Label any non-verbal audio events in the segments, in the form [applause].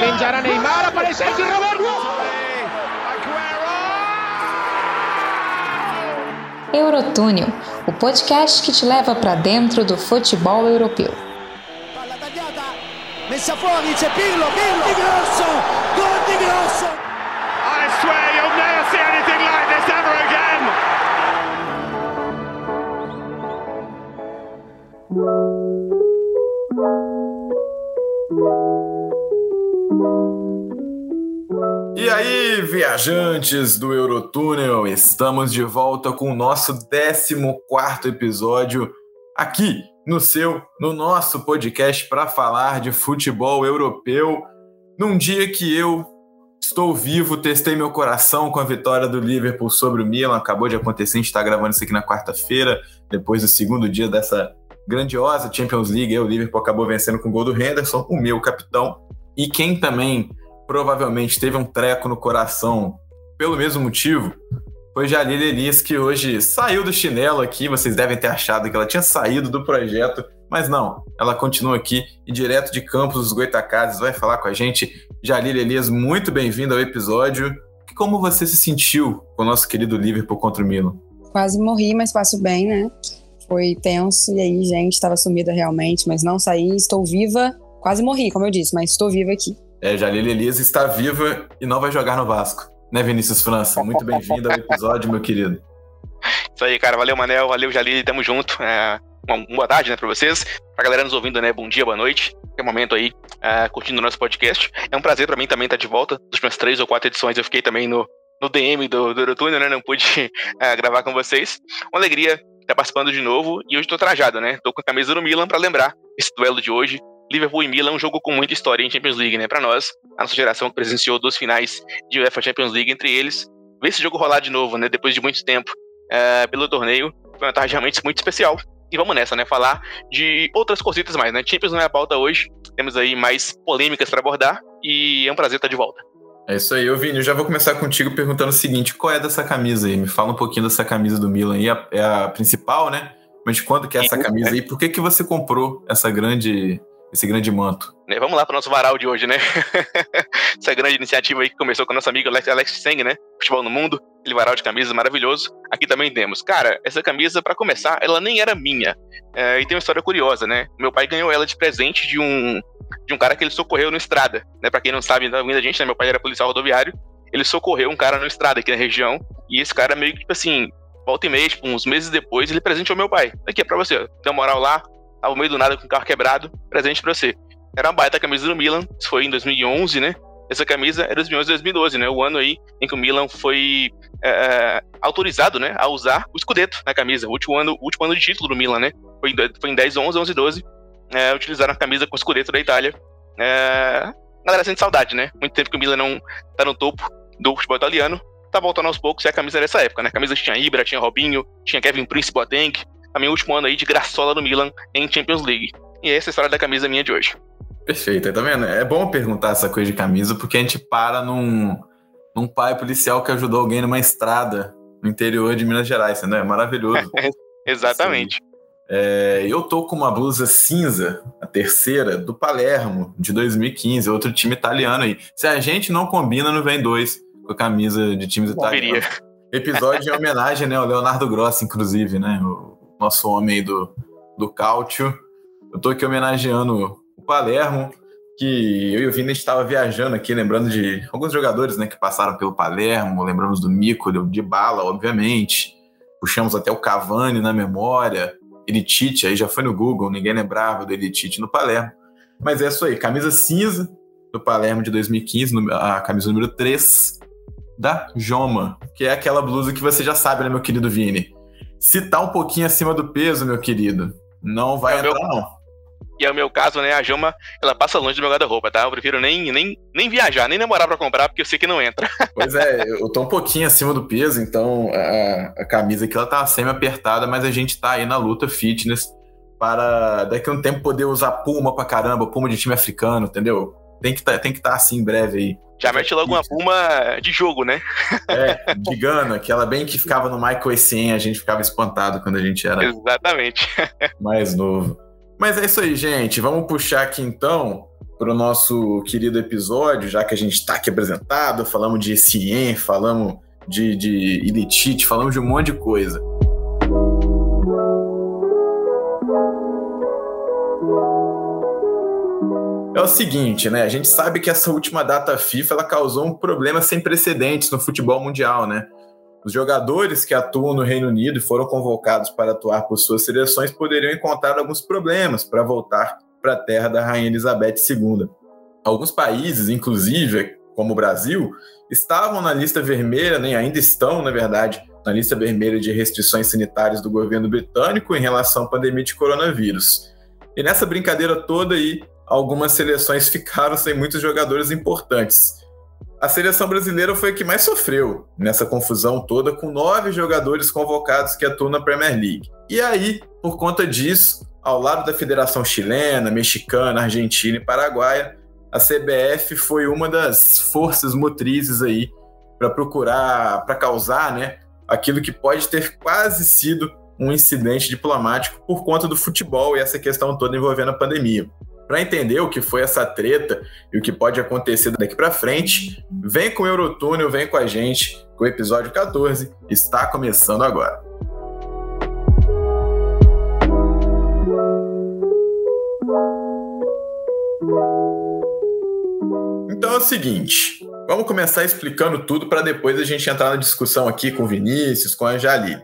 Penjará Neymar, aparece aqui Roberto. Eurotúnel, o podcast que te leva para dentro do futebol europeu. Messa fuori, c'è Pirlo, Pirlo, di grosso, gol di grosso. Viajantes do Eurotúnel, estamos de volta com o nosso 14 episódio aqui no seu, no nosso podcast para falar de futebol europeu. Num dia que eu estou vivo, testei meu coração com a vitória do Liverpool sobre o Milan, acabou de acontecer, a gente está gravando isso aqui na quarta-feira, depois do segundo dia dessa grandiosa Champions League, o Liverpool acabou vencendo com o gol do Henderson, o meu capitão, e quem também provavelmente teve um treco no coração pelo mesmo motivo, foi Jalil Elias, que hoje saiu do chinelo aqui. Vocês devem ter achado que ela tinha saído do projeto, mas não. Ela continua aqui e direto de Campos dos Goitacazes vai falar com a gente. Jalil Elias, muito bem-vindo ao episódio. Como você se sentiu com o nosso querido Liverpool contra o Milan? Quase morri, mas passo bem, né? Foi tenso e aí, gente, estava sumida realmente, mas não saí, estou viva. Quase morri, como eu disse, mas estou viva aqui. É, Jalil Elias está viva e não vai jogar no Vasco. Né, Vinícius França? Muito bem-vindo ao episódio, meu querido. Isso aí, cara. Valeu, Manel. Valeu, Jalil. Tamo junto. É, uma boa tarde, né, pra vocês. Pra galera nos ouvindo, né, bom dia, boa noite. É momento aí, é, curtindo o nosso podcast. É um prazer pra mim também estar de volta. Das minhas três ou quatro edições eu fiquei também no, no DM do, do Eurotúnel, né? Não pude [laughs] é, gravar com vocês. Uma alegria estar participando de novo. E hoje tô trajado, né? Tô com a camisa do Milan pra lembrar esse duelo de hoje. Liverpool e Milan é um jogo com muita história em Champions League, né? Para nós, a nossa geração que presenciou duas finais de UEFA Champions League entre eles, ver esse jogo rolar de novo, né? Depois de muito tempo é, pelo torneio, foi uma tarde realmente muito especial. E vamos nessa, né? Falar de outras cositas mais, né? Champions não é a pauta hoje, temos aí mais polêmicas para abordar e é um prazer estar de volta. É isso aí, ô Vini, eu já vou começar contigo perguntando o seguinte, qual é dessa camisa aí? Me fala um pouquinho dessa camisa do Milan aí, é a principal, né? Mas de quando que é essa camisa aí? Por que, que você comprou essa grande esse grande manto. Né, vamos lá para o nosso varal de hoje, né? [laughs] Essa grande iniciativa aí que começou com nosso amigo Alex, Alex Seng, né? Futebol no Mundo, aquele varal de camisas maravilhoso. Aqui também temos. Cara, essa camisa, para começar, ela nem era minha. É, e tem uma história curiosa, né? Meu pai ganhou ela de presente de um, de um cara que ele socorreu no estrada, né? Para quem não sabe, tá vindo a gente, né? Meu pai era policial rodoviário. Ele socorreu um cara no estrada aqui na região. E esse cara meio que, tipo assim, volta e meia, tipo, uns meses depois, ele presenteou meu pai. Aqui é pra você, tem uma moral lá, ao meio do nada com o carro quebrado, presente pra você. Era uma baita camisa do Milan, isso foi em 2011, né? Essa camisa é 2011 e 2012, né? O ano aí em que o Milan foi é, autorizado, né, a usar o escudeto na camisa. O último ano, último ano de título do Milan, né? Foi em, foi em 10, 11, 11 e 12. É, utilizaram a camisa com o escudeto da Itália. É, galera, sente saudade, né? Muito tempo que o Milan não tá no topo do futebol italiano. Tá voltando aos poucos e a camisa dessa época, né? A camisa tinha Ibra, tinha Robinho, tinha Kevin Prince Boateng, também o último ano aí de graçola do Milan em Champions League. E essa é a história da camisa minha de hoje. Perfeito, tá vendo? É bom perguntar essa coisa de camisa, porque a gente para num, num pai policial que ajudou alguém numa estrada no interior de Minas Gerais, entendeu? É maravilhoso. [laughs] Exatamente. É, eu tô com uma blusa cinza, a terceira, do Palermo, de 2015, outro time italiano aí. Se a gente não combina, não vem dois com a camisa de times italianos. Episódio em homenagem, né, ao Leonardo Grossi, inclusive, né, o nosso homem do, do cálcio. Eu tô aqui homenageando o Palermo, que eu e o Vini estava viajando aqui, lembrando de alguns jogadores né, que passaram pelo Palermo, lembramos do Mico, de Bala, obviamente. Puxamos até o Cavani na memória, Elitite, aí já foi no Google, ninguém lembrava do Elitite no Palermo. Mas é isso aí, camisa cinza do Palermo de 2015, a camisa número 3 da Joma, que é aquela blusa que você já sabe, né, meu querido Vini? Se tá um pouquinho acima do peso, meu querido, não vai é entrar, meu... não. E é o meu caso, né? A Jama, ela passa longe do meu guarda-roupa, tá? Eu prefiro nem, nem, nem viajar, nem demorar para comprar, porque eu sei que não entra. [laughs] Pois é, eu tô um pouquinho acima do peso, então a, a camisa aqui ela tá semi-apertada, mas a gente tá aí na luta fitness para daqui a um tempo poder usar puma pra caramba, puma de time africano, entendeu? Tem que tá, tem que estar tá assim em breve aí. Já mete logo uma puma de jogo, né? É, de Gana, aquela bem que ficava no Michael Essien, a gente ficava espantado quando a gente era Exatamente. [laughs] mais novo. Mas é isso aí, gente. Vamos puxar aqui então para o nosso querido episódio, já que a gente está aqui apresentado, falamos de Cien, falamos de, de Elitite, falamos de um monte de coisa. Seguinte, né? A gente sabe que essa última data FIFA ela causou um problema sem precedentes no futebol mundial, né? Os jogadores que atuam no Reino Unido e foram convocados para atuar por suas seleções poderiam encontrar alguns problemas para voltar para a terra da Rainha Elizabeth II. Alguns países, inclusive, como o Brasil, estavam na lista vermelha, nem ainda estão, na verdade, na lista vermelha de restrições sanitárias do governo britânico em relação à pandemia de coronavírus. E nessa brincadeira toda aí, algumas seleções ficaram sem muitos jogadores importantes. A seleção brasileira foi a que mais sofreu nessa confusão toda, com nove jogadores convocados que atuam na Premier League. E aí, por conta disso, ao lado da Federação Chilena, Mexicana, Argentina e Paraguaia, a CBF foi uma das forças motrizes aí para procurar, para causar, né, aquilo que pode ter quase sido um incidente diplomático por conta do futebol e essa questão toda envolvendo a pandemia. Para entender o que foi essa treta e o que pode acontecer daqui para frente, vem com o Eurotúnel, vem com a gente, que o episódio 14 está começando agora. Então é o seguinte, vamos começar explicando tudo para depois a gente entrar na discussão aqui com o Vinícius, com a Jalili.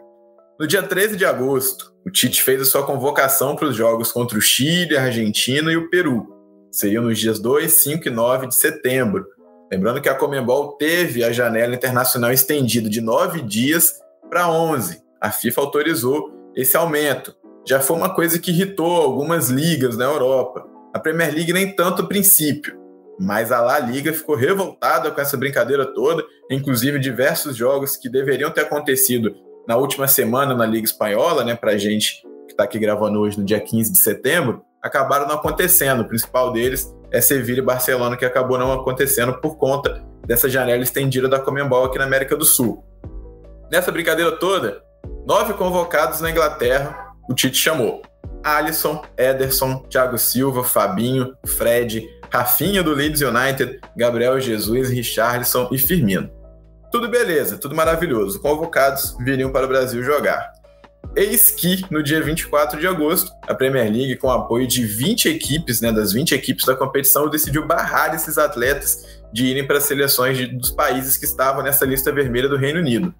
No dia 13 de agosto, o Tite fez a sua convocação para os jogos contra o Chile, a Argentina e o Peru. Seriam nos dias 2, 5 e 9 de setembro. Lembrando que a Comembol teve a janela internacional estendida de 9 dias para 11. A FIFA autorizou esse aumento. Já foi uma coisa que irritou algumas ligas na Europa. A Premier League nem tanto a princípio, mas a La Liga ficou revoltada com essa brincadeira toda, inclusive diversos jogos que deveriam ter acontecido na última semana na Liga Espanhola, né, para a gente que está aqui gravando hoje no dia 15 de setembro, acabaram não acontecendo. O principal deles é Sevilha e Barcelona, que acabou não acontecendo por conta dessa janela estendida da Comembol aqui na América do Sul. Nessa brincadeira toda, nove convocados na Inglaterra, o Tite chamou. Alisson, Ederson, Thiago Silva, Fabinho, Fred, Rafinha do Leeds United, Gabriel Jesus, Richarlison e Firmino. Tudo beleza, tudo maravilhoso. Convocados viriam para o Brasil jogar. Eis que, no dia 24 de agosto, a Premier League, com apoio de 20 equipes, né, das 20 equipes da competição, decidiu barrar esses atletas de irem para as seleções de, dos países que estavam nessa lista vermelha do Reino Unido.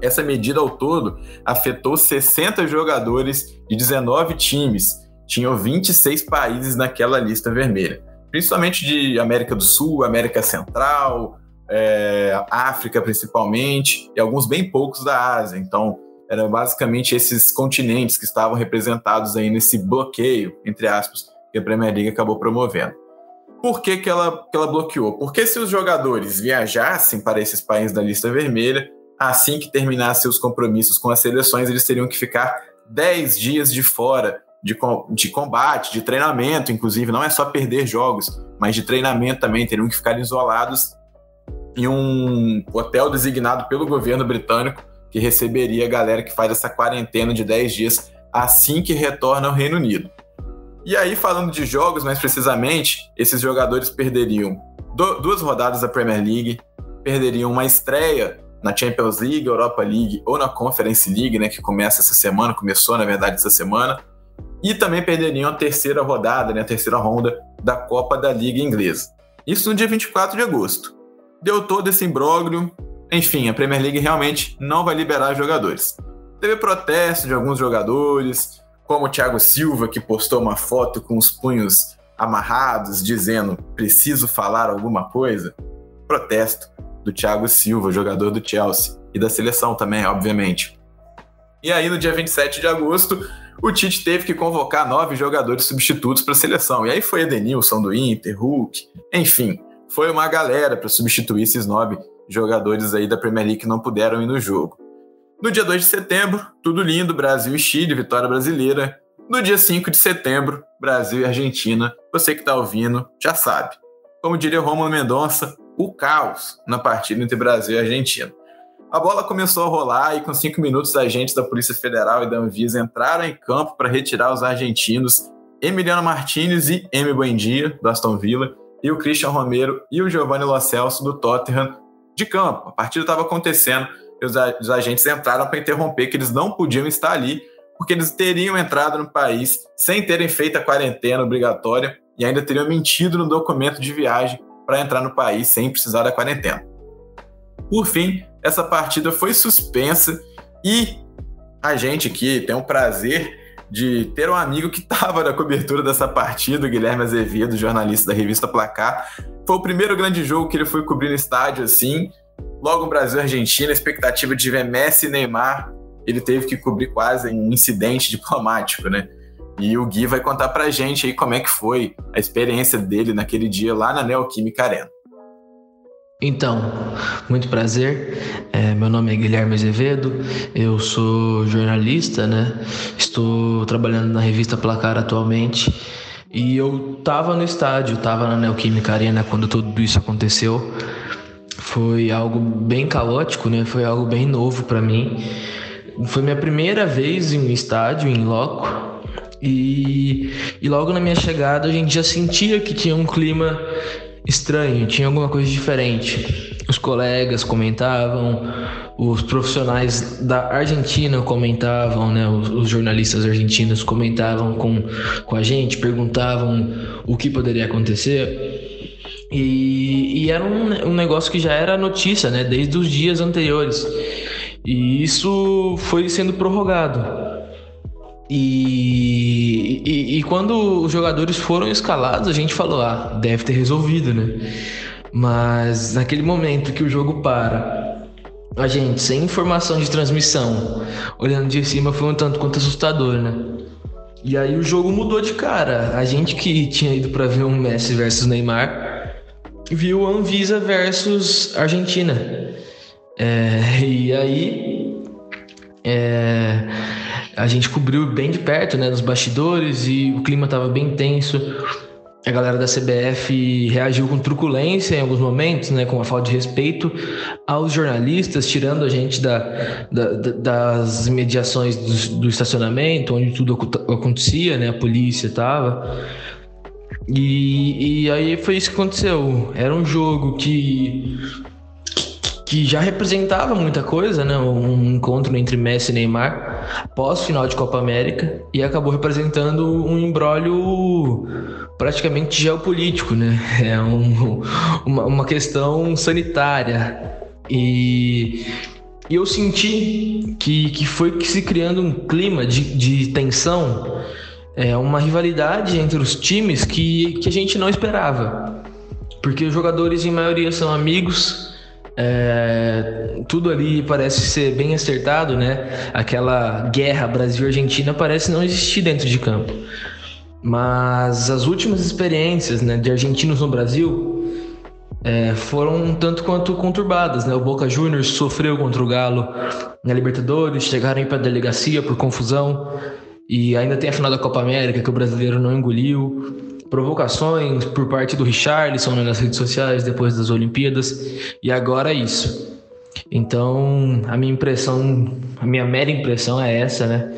Essa medida ao todo afetou 60 jogadores de 19 times. Tinham 26 países naquela lista vermelha, principalmente de América do Sul, América Central, é, África principalmente, e alguns bem poucos da Ásia. Então, eram basicamente esses continentes que estavam representados aí nesse bloqueio, entre aspas, que a Premier League acabou promovendo. Por que, que, ela, que ela bloqueou? Porque se os jogadores viajassem para esses países da lista vermelha, assim que terminassem os compromissos com as seleções, eles teriam que ficar 10 dias de fora de, de combate, de treinamento, inclusive, não é só perder jogos, mas de treinamento também, teriam que ficar isolados em um hotel designado pelo governo britânico que receberia a galera que faz essa quarentena de 10 dias assim que retorna ao Reino Unido. E aí, falando de jogos mais precisamente, esses jogadores perderiam duas rodadas da Premier League, perderiam uma estreia na Champions League, Europa League ou na Conference League, né, que começa essa semana, começou na verdade essa semana, e também perderiam a terceira rodada, né, a terceira ronda da Copa da Liga Inglesa. Isso no dia 24 de agosto deu todo esse imbróglio. Enfim, a Premier League realmente não vai liberar jogadores. Teve protesto de alguns jogadores, como o Thiago Silva, que postou uma foto com os punhos amarrados, dizendo preciso falar alguma coisa. Protesto do Thiago Silva, jogador do Chelsea, e da seleção também, obviamente. E aí, no dia 27 de agosto, o Tite teve que convocar nove jogadores substitutos para a seleção. E aí foi Edenilson do Inter, Hulk, enfim foi uma galera para substituir esses nove jogadores aí da Premier League que não puderam ir no jogo. No dia 2 de setembro, tudo lindo, Brasil e Chile, vitória brasileira. No dia 5 de setembro, Brasil e Argentina. Você que está ouvindo já sabe. Como diria Romulo Mendonça, o caos na partida entre Brasil e Argentina. A bola começou a rolar e com cinco minutos agentes da Polícia Federal e da Anvisa entraram em campo para retirar os argentinos Emiliano Martinez e Emi Buendia, do Aston Villa, e o Christian Romero e o Giovanni Lo Celso, do Tottenham, de campo. A partida estava acontecendo e os, os agentes entraram para interromper que eles não podiam estar ali, porque eles teriam entrado no país sem terem feito a quarentena obrigatória e ainda teriam mentido no documento de viagem para entrar no país sem precisar da quarentena. Por fim, essa partida foi suspensa e a gente aqui tem o prazer de ter um amigo que estava na cobertura dessa partida, o Guilherme Azevedo, jornalista da revista Placar. Foi o primeiro grande jogo que ele foi cobrir no estádio assim. Logo Brasil e Argentina, a expectativa de ver Messi e Neymar, ele teve que cobrir quase um incidente [laughs] diplomático, né? E o Gui vai contar pra gente aí como é que foi a experiência dele naquele dia lá na Neoquímica Arena. Então, muito prazer. É, meu nome é Guilherme Azevedo, eu sou jornalista, né? Estou trabalhando na revista Placar atualmente. E eu estava no estádio, estava na Neoquímica Arena quando tudo isso aconteceu. Foi algo bem caótico, né? Foi algo bem novo para mim. Foi minha primeira vez em um estádio, em loco. E, e logo na minha chegada a gente já sentia que tinha um clima estranho, tinha alguma coisa diferente. Os colegas comentavam, os profissionais da Argentina comentavam, né? Os, os, jornalistas argentinos comentavam com, com a gente, perguntavam o que poderia acontecer. E, e era um, um negócio que já era notícia, né? Desde os dias anteriores. E isso foi sendo prorrogado. E, e, e, quando os jogadores foram escalados, a gente falou: ah, deve ter resolvido, né? Mas naquele momento que o jogo para, a gente, sem informação de transmissão, olhando de cima, foi um tanto quanto assustador, né? E aí o jogo mudou de cara. A gente que tinha ido para ver um Messi versus Neymar, viu Anvisa versus Argentina. É, [laughs] e aí. É, a gente cobriu bem de perto, né, nos bastidores e o clima estava bem tenso. A galera da CBF reagiu com truculência em alguns momentos, né, com uma falta de respeito aos jornalistas, tirando a gente da, da, das mediações do, do, estacionamento, onde tudo acontecia, né, a polícia estava. E, e aí foi isso que aconteceu. Era um jogo que que já representava muita coisa, né? Um encontro entre Messi e Neymar pós final de Copa América e acabou representando um embrólio praticamente geopolítico, né? [laughs] É um, uma, uma questão sanitária e e eu senti que, que foi se criando um clima de, de tensão, é, uma rivalidade entre os times que, que a gente não esperava. Porque os jogadores, em maioria, são amigos, é, tudo ali parece ser bem acertado, né? Aquela guerra Brasil-Argentina parece não existir dentro de campo. Mas as últimas experiências né, de argentinos no Brasil é, foram um tanto quanto conturbadas. Né? O Boca Juniors sofreu contra o Galo na Libertadores, chegaram para a delegacia por confusão. E ainda tem a final da Copa América que o brasileiro não engoliu provocações por parte do Richarlison né, nas redes sociais depois das Olimpíadas e agora isso. Então, a minha impressão, a minha mera impressão é essa, né?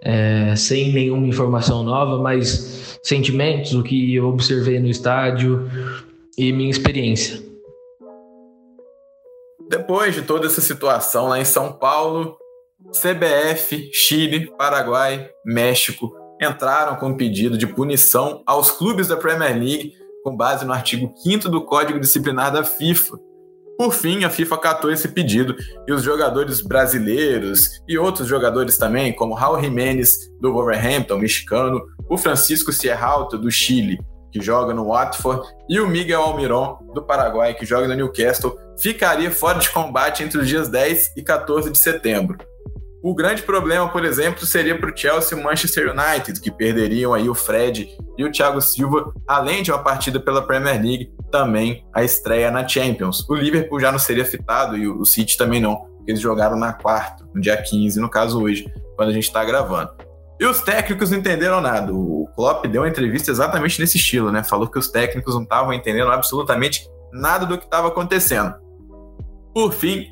É, sem nenhuma informação nova, mas sentimentos, o que eu observei no estádio e minha experiência. Depois de toda essa situação lá em São Paulo, CBF, Chile, Paraguai, México entraram com um pedido de punição aos clubes da Premier League com base no artigo 5 do Código Disciplinar da FIFA. Por fim, a FIFA acatou esse pedido e os jogadores brasileiros e outros jogadores também, como Raul Jiménez, do Wolverhampton, mexicano, o Francisco Sierralta, do Chile, que joga no Watford, e o Miguel Almiron, do Paraguai, que joga no Newcastle, ficaria fora de combate entre os dias 10 e 14 de setembro. O grande problema, por exemplo, seria para o Chelsea e Manchester United, que perderiam aí o Fred e o Thiago Silva, além de uma partida pela Premier League, também a estreia na Champions. O Liverpool já não seria fitado e o City também não, porque eles jogaram na quarta, no dia 15, no caso hoje, quando a gente está gravando. E os técnicos não entenderam nada. O Klopp deu uma entrevista exatamente nesse estilo, né? Falou que os técnicos não estavam entendendo absolutamente nada do que estava acontecendo. Por fim,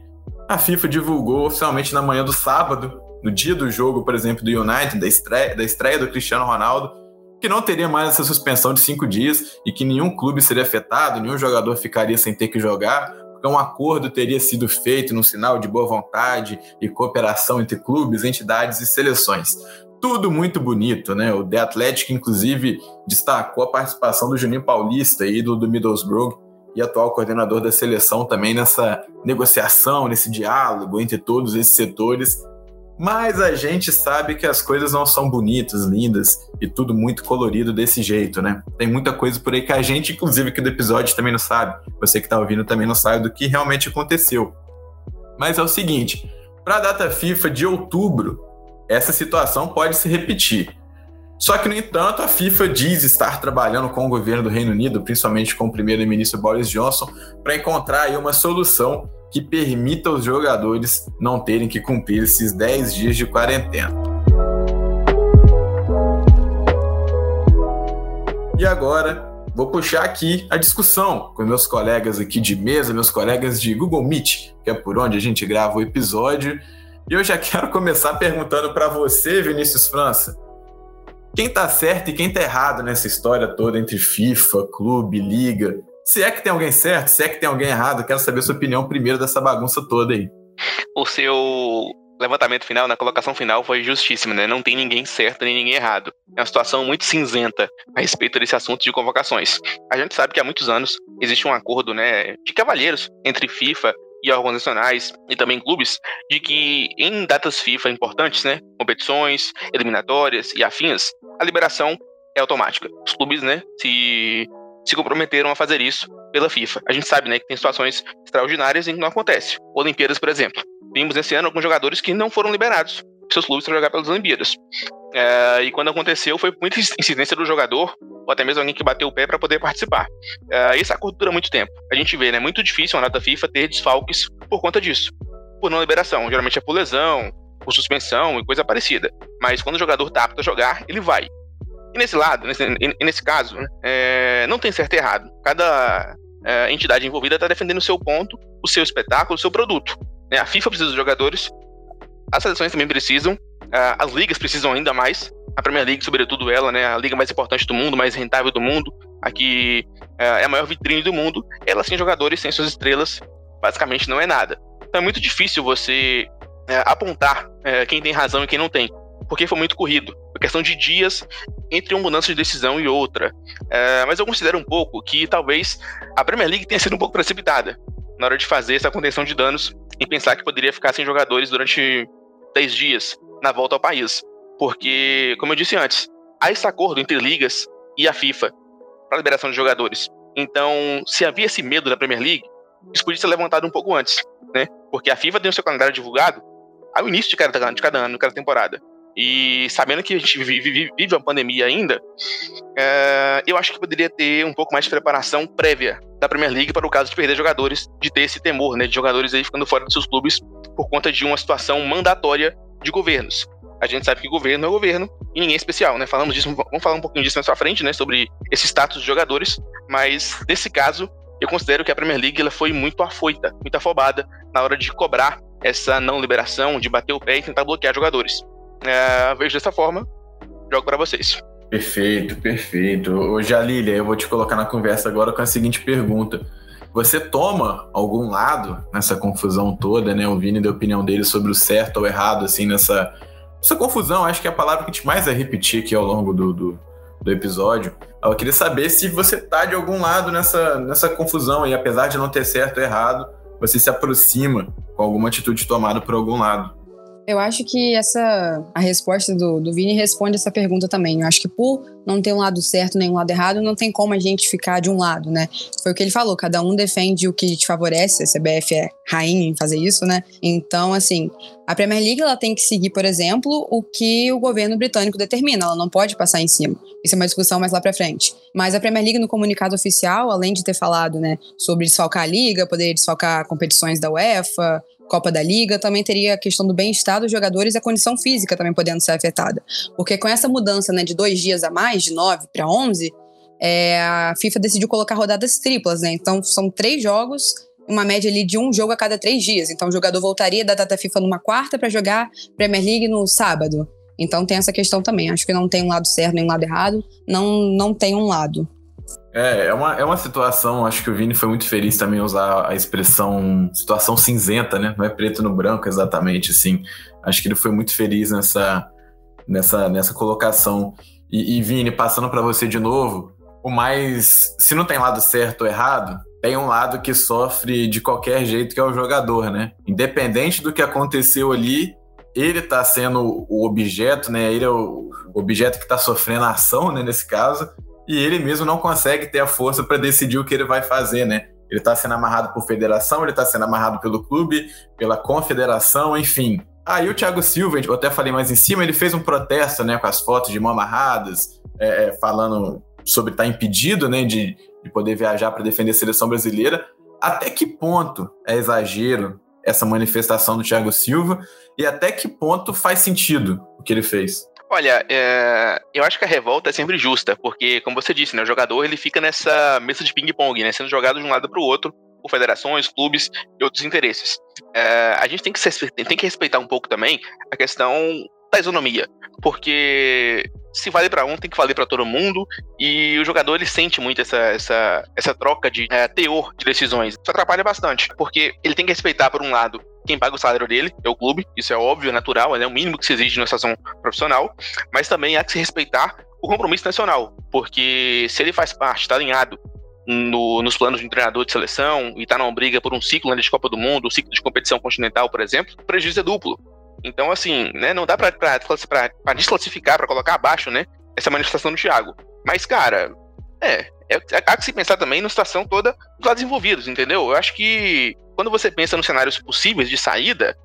a FIFA divulgou oficialmente na manhã do sábado, no dia do jogo, por exemplo, do United, da estreia, da estreia do Cristiano Ronaldo, que não teria mais essa suspensão de cinco dias e que nenhum clube seria afetado, nenhum jogador ficaria sem ter que jogar, porque um acordo teria sido feito num sinal de boa vontade e cooperação entre clubes, entidades e seleções. Tudo muito bonito, né? O The Athletic, inclusive, destacou a participação do Juninho Paulista, ídolo do Middlesbrough, e atual coordenador da seleção também nessa negociação, nesse diálogo entre todos esses setores mas a gente sabe que as coisas não são bonitas, lindas e tudo muito colorido desse jeito, né? Tem muita coisa por aí que a gente, inclusive aqui do episódio, também não sabe. Você que está ouvindo também não sabe do que realmente aconteceu. Mas é o seguinte: para a data FIFA de outubro, essa situação pode se repetir. Só que, no entanto, a FIFA diz estar trabalhando com o governo do Reino Unido, principalmente com o primeiro-ministro Boris Johnson, para encontrar uma solução que permita aos jogadores não terem que cumprir esses 10 dias de quarentena. E agora, vou puxar aqui a discussão com meus colegas aqui de mesa, meus colegas de Google Meet, que é por onde a gente grava o episódio. E eu já [laughs] quero começar perguntando para você, Vinícius França, quem tá certo e quem tá errado nessa história toda entre FIFA, clube, liga? Se é que tem alguém certo, se é que tem alguém errado, quero saber sua opinião primeiro dessa bagunça toda aí. O seu levantamento final, na colocação final, foi justíssimo, né? Não tem ninguém certo nem ninguém errado. É uma situação muito cinzenta a respeito desse assunto de convocações. A gente sabe que há muitos anos existe um acordo, né, de cavalheiros entre FIFA e órgãos nacionais e também clubes, de que em datas FIFA importantes, né, competições, eliminatórias e afins, a liberação é automática. Os clubes, né, se se comprometeram a fazer isso pela FIFA. A gente sabe, né, que tem situações extraordinárias em que não acontece. Olimpíadas, por exemplo. Vimos esse ano alguns jogadores que não foram liberados seus clubes para jogar pelas Olimpíadas. É, e quando aconteceu, foi muita incidência do jogador, ou até mesmo alguém que bateu o pé para poder participar. É, esse acordo dura muito tempo. A gente vê, né? Muito difícil a data FIFA ter desfalques por conta disso. Por não liberação. Geralmente é por lesão, por suspensão e coisa parecida. Mas quando o jogador está apto a jogar, ele vai. E nesse lado, nesse, nesse caso, é, não tem certo e errado. Cada é, entidade envolvida está defendendo o seu ponto, o seu espetáculo, o seu produto. Né? A FIFA precisa dos jogadores, as seleções também precisam, é, as ligas precisam ainda mais. A Premier League, sobretudo ela, né, a liga mais importante do mundo, mais rentável do mundo, aqui é, é a maior vitrine do mundo. Ela sem jogadores, sem suas estrelas, basicamente não é nada. Então é muito difícil você é, apontar é, quem tem razão e quem não tem porque foi muito corrido. Foi questão de dias entre uma mudança de decisão e outra. É, mas eu considero um pouco que talvez a Premier League tenha sido um pouco precipitada na hora de fazer essa contenção de danos e pensar que poderia ficar sem jogadores durante 10 dias na volta ao país. Porque, como eu disse antes, há esse acordo entre ligas e a FIFA para a liberação de jogadores. Então, se havia esse medo da Premier League, isso podia ser levantado um pouco antes, né? Porque a FIFA tem o seu calendário divulgado ao início de cada, de cada ano, cada temporada. E sabendo que a gente vive, vive uma pandemia ainda, é, eu acho que poderia ter um pouco mais de preparação prévia da Premier League para o caso de perder jogadores, de ter esse temor, né, de jogadores aí ficando fora dos seus clubes por conta de uma situação mandatória de governos. A gente sabe que governo é governo e ninguém é especial, né? Falamos disso, vamos falar um pouquinho disso mais pra frente, né? Sobre esse status de jogadores, mas nesse caso, eu considero que a Premier League ela foi muito afoita, muito afobada na hora de cobrar essa não liberação, de bater o pé e tentar bloquear jogadores. É, vejo dessa forma, jogo para vocês. Perfeito, perfeito. Ô Jalília, eu vou te colocar na conversa agora com a seguinte pergunta. Você toma algum lado nessa confusão toda, né? O Vini deu a opinião dele sobre o certo ou errado, assim, nessa, essa confusão. Acho que é a palavra que a gente mais vai repetir aqui ao longo do, do, do episódio. Eu queria saber se você tá de algum lado nessa, nessa confusão e apesar de não ter certo ou errado, você se aproxima com alguma atitude tomada por algum lado. Eu acho que essa a resposta do, do Vini responde essa pergunta também. Eu acho que por não ter um lado certo nem um lado errado, não tem como a gente ficar de um lado, né? Foi o que ele falou, cada um defende o que te favorece. A CBF é rainha em fazer isso, né? Então, assim, a Premier League ela tem que seguir, por exemplo, o que o governo britânico determina. Ela não pode passar em cima. Isso é uma discussão mais lá para frente. Mas a Premier League no comunicado oficial, além de ter falado, né, sobre desfalcar a liga, poder desfalcar competições da UEFA, Copa da Liga, também teria a questão do bem-estar dos jogadores e a condição física também podendo ser afetada. Porque com essa mudança né, de dois dias a mais, de nove para onze, é, a FIFA decidiu colocar rodadas triplas, né? Então são três jogos, uma média ali de um jogo a cada três dias. Então o jogador voltaria da data FIFA numa quarta para jogar Premier League no sábado. Então tem essa questão também. Acho que não tem um lado certo nem um lado errado. Não, não tem um lado. É, é uma, é uma situação, acho que o Vini foi muito feliz também usar a expressão situação cinzenta, né? Não é preto no branco exatamente, assim. Acho que ele foi muito feliz nessa, nessa, nessa colocação. E, e Vini, passando para você de novo, o mais. Se não tem lado certo ou errado, tem um lado que sofre de qualquer jeito, que é o jogador, né? Independente do que aconteceu ali, ele tá sendo o objeto, né? Ele é o objeto que tá sofrendo a ação, né? Nesse caso, e ele mesmo não consegue ter a força para decidir o que ele vai fazer, né? Ele está sendo amarrado por federação, ele está sendo amarrado pelo clube, pela confederação, enfim. Aí o Thiago Silva, eu até falei mais em cima, ele fez um protesto, né, com as fotos de mão amarradas, é, é falando sobre estar tá impedido, né, de, de poder viajar para defender a seleção brasileira. Até que ponto é exagero essa manifestação do Thiago Silva e até que ponto faz sentido o que ele fez? Olha, é, eu acho que a revolta é sempre justa, porque, como você disse, né, o jogador ele fica nessa mesa de ping-pong, né, sendo jogado de um lado para o outro por federações, clubes e outros interesses. É, a gente tem que, ser, tem que respeitar um pouco também a questão da isonomia, porque se vale para um, tem que valer para todo mundo, e o jogador ele sente muito essa, essa, essa troca de é, teor de decisões. Isso atrapalha bastante, porque ele tem que respeitar, por um lado, quem paga o salário dele é o clube, isso é óbvio, é natural, é o mínimo que se exige numa situação profissional, mas também há que se respeitar o compromisso nacional, porque se ele faz parte, está alinhado no, nos planos de treinador de seleção e está numa briga por um ciclo né, de Copa do Mundo, um ciclo de competição continental, por exemplo, o prejuízo é duplo. Então, assim, né, não dá para desclassificar, para colocar abaixo, né, essa manifestação do Thiago. Mas, cara, é, é, há que se pensar também na situação toda dos lados envolvidos, entendeu? Eu acho que quando você pensa nos cenários possíveis de saída,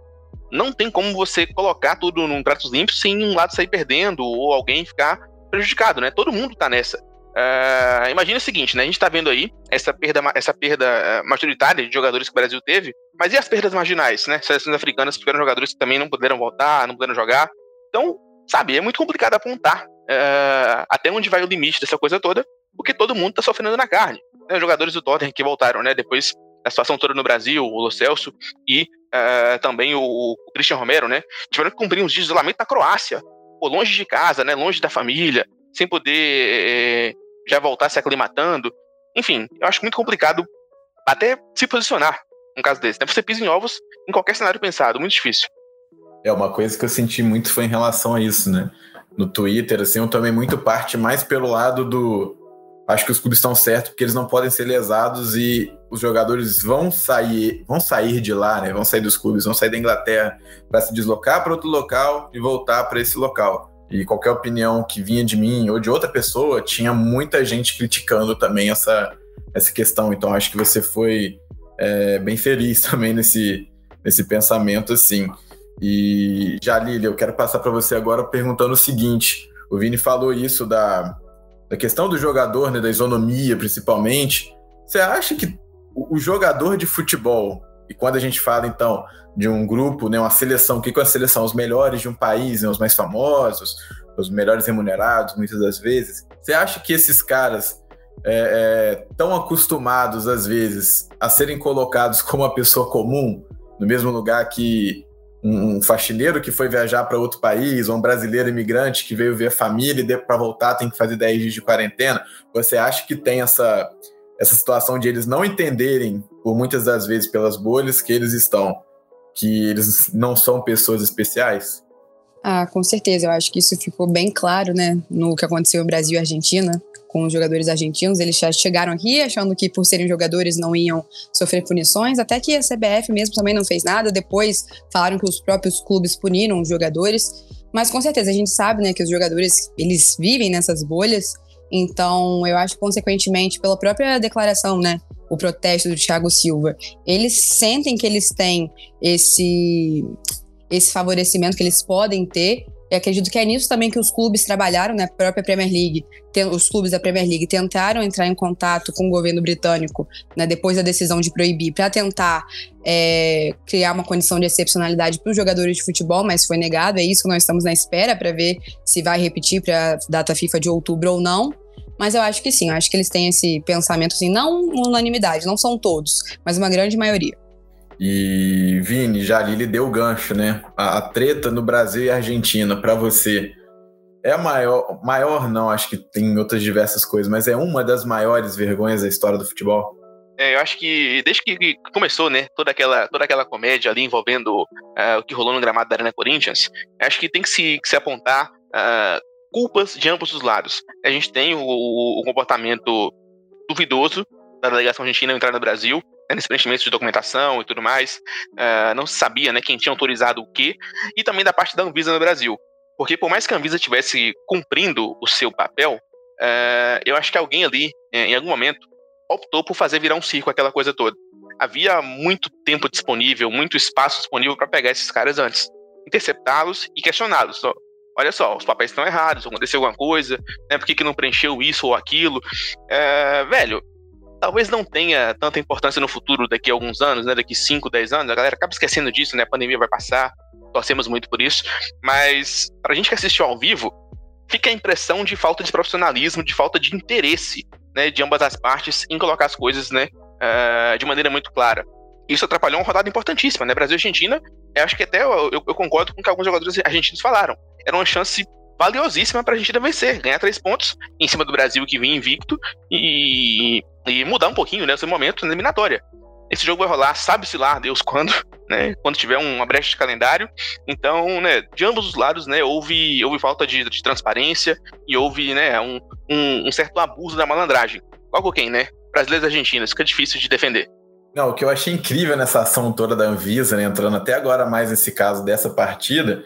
não tem como você colocar tudo num prato limpo sem um lado sair perdendo ou alguém ficar prejudicado, né? Todo mundo tá nessa. Uh, imagina o seguinte, né? A gente tá vendo aí essa perda, essa perda eh, majoritária de jogadores que o Brasil teve, mas e as perdas marginais, né? Seleções africanas tiveram jogadores que também não puderam voltar, não puderam jogar. Então, sabe, é muito complicado apontar uh, até onde vai o limite dessa coisa toda, porque todo mundo tá sofrendo na carne. Né? Os jogadores do Tottenham que voltaram, né? Depois da situação toda no Brasil, o Lo Celso e uh, também o, o, Christian Romero, né? Tiveram que cumprir uns dias de isolamento na Croácia, longe de casa, né? Longe da família, sem poder já voltar se aclimatando. Enfim, eu acho muito complicado até se posicionar num caso desse. Né? Você pisa em ovos em qualquer cenário pensado, muito difícil. É, uma coisa que eu senti muito foi em relação a isso, né? No Twitter, assim, eu tomei muito parte mais pelo lado do. Acho que os clubes estão certos porque eles não podem ser lesados e os jogadores vão sair, vão sair de lá, né? Vão sair dos clubes, vão sair da Inglaterra para se deslocar para outro local e voltar para esse local e qualquer opinião que vinha de mim ou de outra pessoa, tinha muita gente criticando também essa, essa questão. Então acho que você foi é, bem feliz [laughs] também nesse, nesse pensamento, assim. E já, Lili, eu quero passar para você agora perguntando o seguinte: o Vini falou isso da, da questão do jogador, né, da isonomia principalmente. Você acha que o jogador de futebol, e quando a gente fala então de um grupo, né, uma seleção. O que é a seleção? Os melhores de um país, né, os mais famosos, os melhores remunerados, muitas das vezes. Você acha que esses caras é, é, acostumados, às vezes, a serem colocados [laughs] como uma pessoa comum, no mesmo lugar que um, faxineiro que foi viajar para outro país, ou um brasileiro imigrante que veio ver a família e para voltar tem que fazer 10 dias de quarentena? Você acha que tem essa, essa situação de eles não entenderem, por muitas das vezes, pelas bolhas que eles estão, que eles não são pessoas especiais? Ah, com certeza. Eu acho que isso ficou bem claro, né, no que aconteceu no Brasil e Argentina, com os jogadores argentinos. Eles já chegaram aqui achando que por serem jogadores não iam sofrer punições, até que a CBF mesmo também não fez nada. Depois falaram que os próprios clubes puniram os jogadores. Mas com certeza a gente sabe, né, que os jogadores eles vivem nessas bolhas. Então, eu acho que, consequentemente, pela própria declaração, né, o protesto do Thiago Silva. Eles sentem que eles têm esse, esse favorecimento que eles podem ter. E acredito que é nisso também que os clubes trabalharam, né? A própria Premier League, os clubes da Premier League tentaram entrar em contato com o governo britânico, né, depois da decisão de proibir, para tentar é, criar uma condição de excepcionalidade para os jogadores de futebol, mas foi negado. É isso que nós estamos na espera para ver se vai repetir para a data FIFA de outubro ou não. Mas eu acho que sim, eu acho que eles têm esse pensamento assim, não unanimidade, não são todos, mas uma grande maioria. E Vini, Jalili deu o gancho, né? A, a treta no Brasil e Argentina, para você, é maior, maior não, acho que tem outras diversas coisas, mas é uma das maiores vergonhas da história do futebol? É, eu acho que desde que começou, né, toda aquela, toda aquela comédia ali envolvendo uh, o que rolou no gramado da Arena Corinthians, acho que tem que se, que se apontar uh, culpas de ambos os lados. A gente tem o, o comportamento duvidoso da delegação argentina entrar no Brasil, nesse preenchimento de documentação e tudo mais. Uh, não se sabia né, quem tinha autorizado o quê, e também da parte da Anvisa no Brasil. Porque por mais que a Anvisa estivesse cumprindo o seu papel, uh, eu acho que alguém ali, em algum momento, optou por fazer virar um circo aquela coisa toda. Havia muito tempo disponível, muito espaço disponível para pegar esses caras antes, interceptá-los e questioná-los. Olha só, os papéis estão errados, aconteceu alguma coisa, né? Por que, que não preencheu isso ou aquilo? É, velho, talvez não tenha tanta importância no futuro daqui a alguns anos, né? Daqui 5, 10 anos, a galera acaba esquecendo disso, né? A pandemia vai passar, torcemos muito por isso. Mas, pra gente que assistiu ao vivo, fica a impressão de falta de profissionalismo, de falta de interesse né, de ambas as partes em colocar as coisas né, uh, de maneira muito clara. Isso atrapalhou uma rodada importantíssima, né? Brasil e Argentina, eu acho que até eu, eu, concordo com o que alguns jogadores argentinos falaram. Era uma chance valiosíssima para a Argentina vencer, ganhar três pontos em cima do Brasil que vinha invicto e, e mudar um pouquinho né, seu momento na eliminatória. Esse jogo vai rolar, sabe-se lá, Deus [laughs] quando, né? Quando tiver uma brecha de calendário. Então, né, de ambos os lados, né, houve, houve falta de, de transparência e houve, né, um, um, um, certo abuso da malandragem. Logo quem, né? Brasileiros e argentinos, fica difícil de defender. Não, o que eu achei incrível nessa ação toda da Anvisa, né, entrando até agora mais nesse caso dessa partida,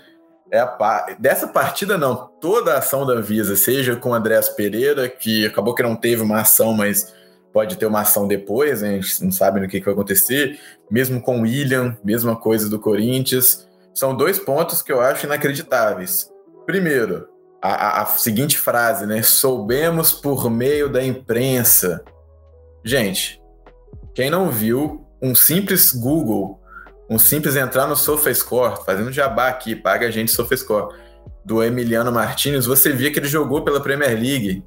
é a dessa partida não, toda a ação da Anvisa, seja com o Andréas Pereira, que acabou que não teve uma ação, mas pode ter uma ação depois, a gente não sabe no que, que vai acontecer. Mesmo com o William, mesma coisa do Corinthians. São dois pontos que eu acho inacreditáveis. Primeiro, a, a, a seguinte frase, né? Soubemos por meio da imprensa. Gente, quem não viu, um simples Google, um simples entrar no SofaScore, fazendo jabá aqui, paga a gente SofaScore, do Emiliano Martins, você via que ele jogou pela Premier League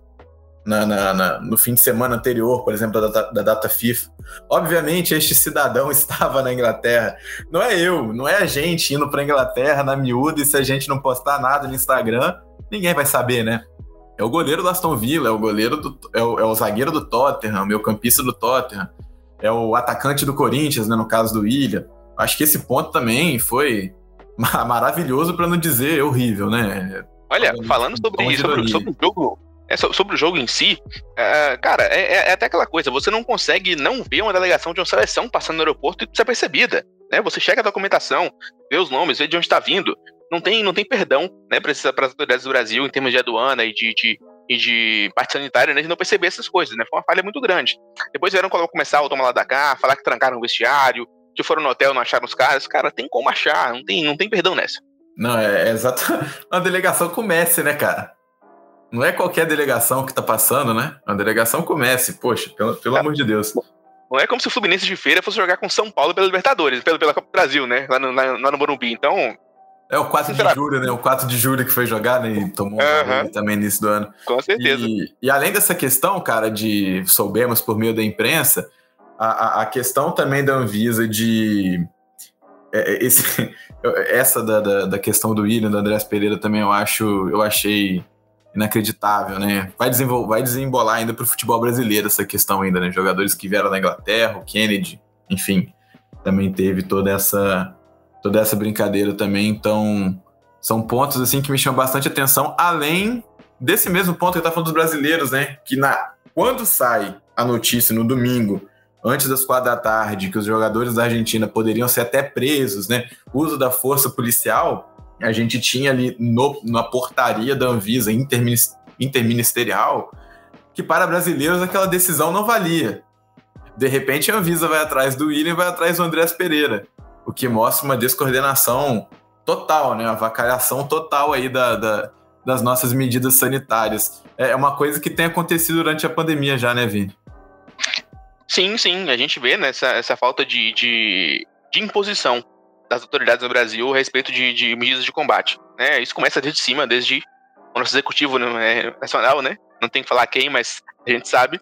na, na, na, no fim de semana anterior, por exemplo, da data, da data FIFA. Obviamente, este cidadão [laughs] estava na Inglaterra. Não é eu, não é a gente indo para a Inglaterra na miúda e se a gente não postar nada no Instagram, ninguém vai saber, né? É o goleiro do Aston Villa, é o goleiro do, é o, é o zagueiro do Tottenham, meu campista do Tottenham, é o atacante do Corinthians, né, no caso do William. Acho que esse ponto também foi [laughs] maravilhoso para não dizer horrível, né? Olha, falando sobre, sobre, sobre o jogo é, sobre o jogo em si, é, cara, é, é, é, até aquela coisa, você não consegue não ver uma delegação de uma seleção passando no aeroporto e ser percebida. Né? Você chega a documentação, vê os nomes, vê de onde está vindo. Não tem, não tem perdão né, para as autoridades do Brasil em termos de aduana e de, de, e de parte sanitária, né, de não perceber essas coisas. Né? Foi uma falha muito grande. Depois vieram começar o tomar lá da cá, falar que trancaram o vestiário, que foram no hotel não acharam os caras. Cara, tem como achar, não tem, não tem perdão nessa. Não, é, é exato. [laughs] Uma delegação comece, né, cara? Não é qualquer delegação que tá passando, né? A delegação comece, poxa, pelo, pelo é. amor de Deus. Não é como se o Fluminense de Feira fosse jogar com São Paulo pela Libertadores, pela, pela Copa do Brasil, né? Lá no, lá, no Morumbi. Então. É o 4 de julho, né? O 4 de julho que foi jogar, né? E tomou um também no início do ano. Com certeza. E, e, além dessa questão, cara, de soubemos por meio da imprensa, a, a, a questão também da Anvisa de. É, é esse, [laughs] essa da, da, da, questão do William, do Andrés Pereira também eu acho, eu achei inacreditável, né? Vai, vai desembolar ainda para o futebol brasileiro essa questão ainda, né? Jogadores que vieram da Inglaterra, o Kennedy, enfim, também teve toda essa toda essa brincadeira também. Então, são pontos assim que me chamam bastante atenção, além desse mesmo ponto que eu falando dos brasileiros, né? Que na quando sai a notícia no domingo, antes das quatro da tarde, que os jogadores da Argentina poderiam ser até presos, né? Uso da força policial, a gente tinha ali no, na portaria da Anvisa interministerial que para brasileiros aquela decisão não valia. De repente a Anvisa vai atrás do William vai atrás do Andrés Pereira, o que mostra uma descoordenação total, né? Uma vacalhação total aí da, da, das nossas medidas sanitárias. É, é uma coisa que tem acontecido durante a pandemia já, né, Vini? Sim, sim, a gente vê né, essa, essa falta de, de, de imposição das autoridades no Brasil a respeito de, de medidas de combate. Né? Isso começa desde cima, desde o nosso executivo né, nacional, né? Não tem que falar quem, mas a gente sabe,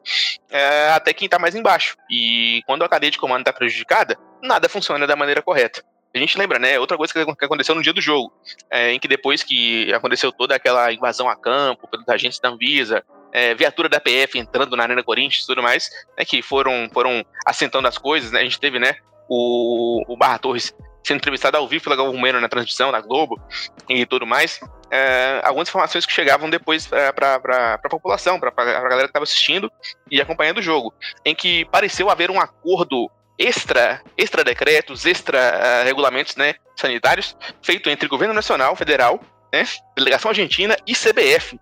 é, até quem está mais embaixo. E quando a cadeia de comando está prejudicada, nada funciona da maneira correta. A gente lembra, né? Outra coisa que aconteceu no dia do jogo, é, em que depois que aconteceu toda aquela invasão a campo pelos agentes da Anvisa, é, viatura da PF entrando na Arena Corinthians e tudo mais, né, que foram, foram assentando as coisas, né? A gente teve, né, o, o Barra Torres sendo entrevistado ao vivo pela Galvão Bueno na transmissão, na Globo e tudo mais. É, algumas informações que chegavam depois é, para a população, para a galera que estava assistindo e acompanhando o jogo, em que pareceu haver um acordo extra, extra decretos, extra uh, regulamentos né, sanitários feito entre governo nacional, federal, né, delegação argentina e CBF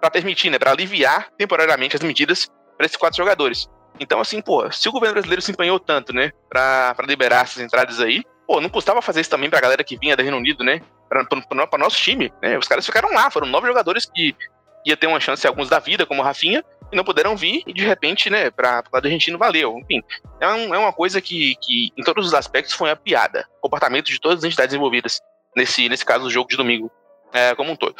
para permitir, né, para aliviar temporariamente as medidas para esses quatro jogadores. Então, assim, pô, se o governo brasileiro se empenhou tanto, né, para liberar essas entradas aí, pô, não custava fazer isso também pra galera que vinha do Reino Unido, né, para nosso time, né, os caras ficaram lá, foram nove jogadores que ia ter uma chance, alguns da vida, como o Rafinha, e não puderam vir, e de repente, né, para o lado argentino valeu. Enfim, é, um, é uma coisa que, que, em todos os aspectos, foi uma piada. O comportamento de todas as entidades envolvidas, nesse, nesse caso, do jogo de domingo, é, como um todo.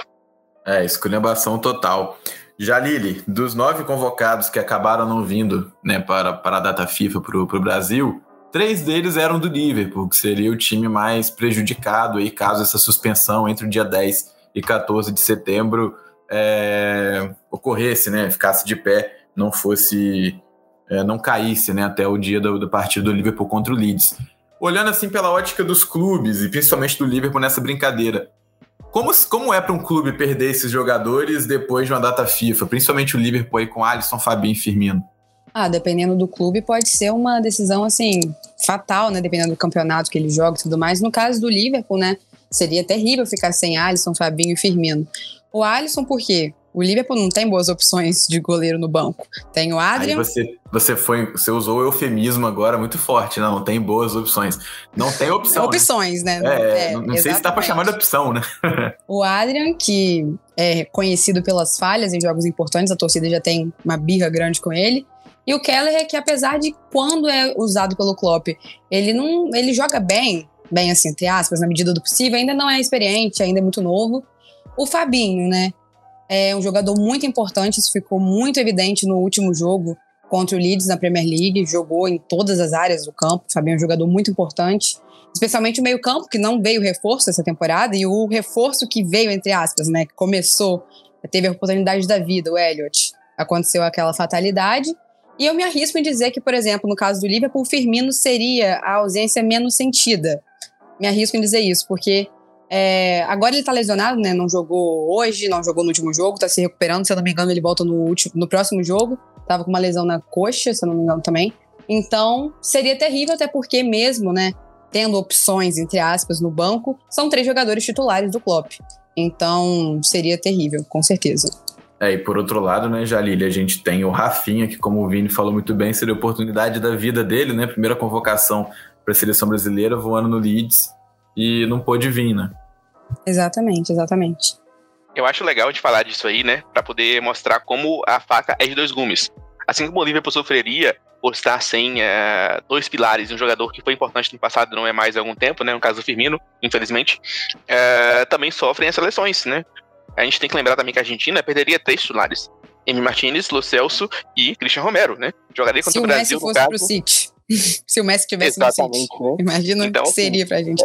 É, esculhambação total. Já Lili, dos nove convocados que acabaram não vindo né, para, para a data FIFA para o Brasil, três deles eram do Liverpool, que seria o time mais prejudicado aí, caso essa suspensão entre o dia 10 e 14 de setembro é, ocorresse, né, ficasse de pé, não fosse, é, não caísse, né, até o dia do, do partido do Liverpool contra o Leeds. Olhando assim pela ótica dos clubes e principalmente do Liverpool nessa brincadeira, como, como é para um clube perder esses jogadores depois de uma data FIFA, principalmente o Liverpool aí com Alisson, Fabinho e Firmino? Ah, dependendo do clube, pode ser uma decisão assim fatal, né? Dependendo do campeonato que ele joga e tudo mais. No caso do Liverpool, né? Seria terrível ficar sem Alisson, Fabinho e Firmino. O Alisson, por quê? O Liverpool não tem boas opções de goleiro no banco. Tem o Adrian. Aí você, você, foi, você usou o eufemismo agora muito forte, não, não tem boas opções. Não tem opção. Né? Opções, né? né? É, é, não, não sei se dá para chamar de opção, né? [laughs] o Adrian, que é conhecido pelas falhas em jogos importantes, a torcida já tem uma birra grande com ele. E o Keller, que apesar de quando é usado pelo Klopp, ele não, ele joga bem, bem assim, entre aspas, na medida do possível, ainda não é experiente, ainda é muito novo. O Fabinho, né? É um jogador muito importante, isso ficou muito evidente no último jogo contra o Leeds na Premier League, jogou em todas as áreas do campo. O Fabinho é um jogador muito importante, especialmente o meio-campo, que não veio reforço essa temporada, e o reforço que veio, entre aspas, né? Que começou, teve a oportunidade da vida, o Elliot. Aconteceu aquela fatalidade. E eu me arrisco em dizer que, por exemplo, no caso do Liverpool, Firmino seria a ausência menos sentida. Me arrisco em dizer isso, porque é, agora ele tá lesionado, né? Não jogou hoje, não jogou no último jogo, tá se recuperando. Se eu não me engano, ele volta no, último, no próximo jogo. Tava com uma lesão na coxa, se eu não me engano também. Então, seria terrível, até porque mesmo, né? Tendo opções, entre aspas, no banco, são três jogadores titulares do Klopp. Então, seria terrível, com certeza. É, e por outro lado, né, Jalili, a gente tem o Rafinha, que como o Vini falou muito bem, seria a oportunidade da vida dele, né? Primeira convocação para a seleção brasileira, voando no Leeds e não pôde vir, né? Exatamente, exatamente. Eu acho legal de falar disso aí, né? Para poder mostrar como a faca é de dois gumes. Assim como o Liverpool sofreria por estar sem uh, dois pilares, um jogador que foi importante no passado não é mais há algum tempo, né? No caso do Firmino, infelizmente, uh, também sofrem as seleções, né? A gente tem que lembrar também que a Argentina perderia três titulares. Emi Martinez, Lo Celso e Christian Romero, né? Jogaria contra Se o Brasil. Se o Messi fosse pro City. [laughs] Se o Messi tivesse Exatamente, no City. Né? Imagina então, o que seria pra gente.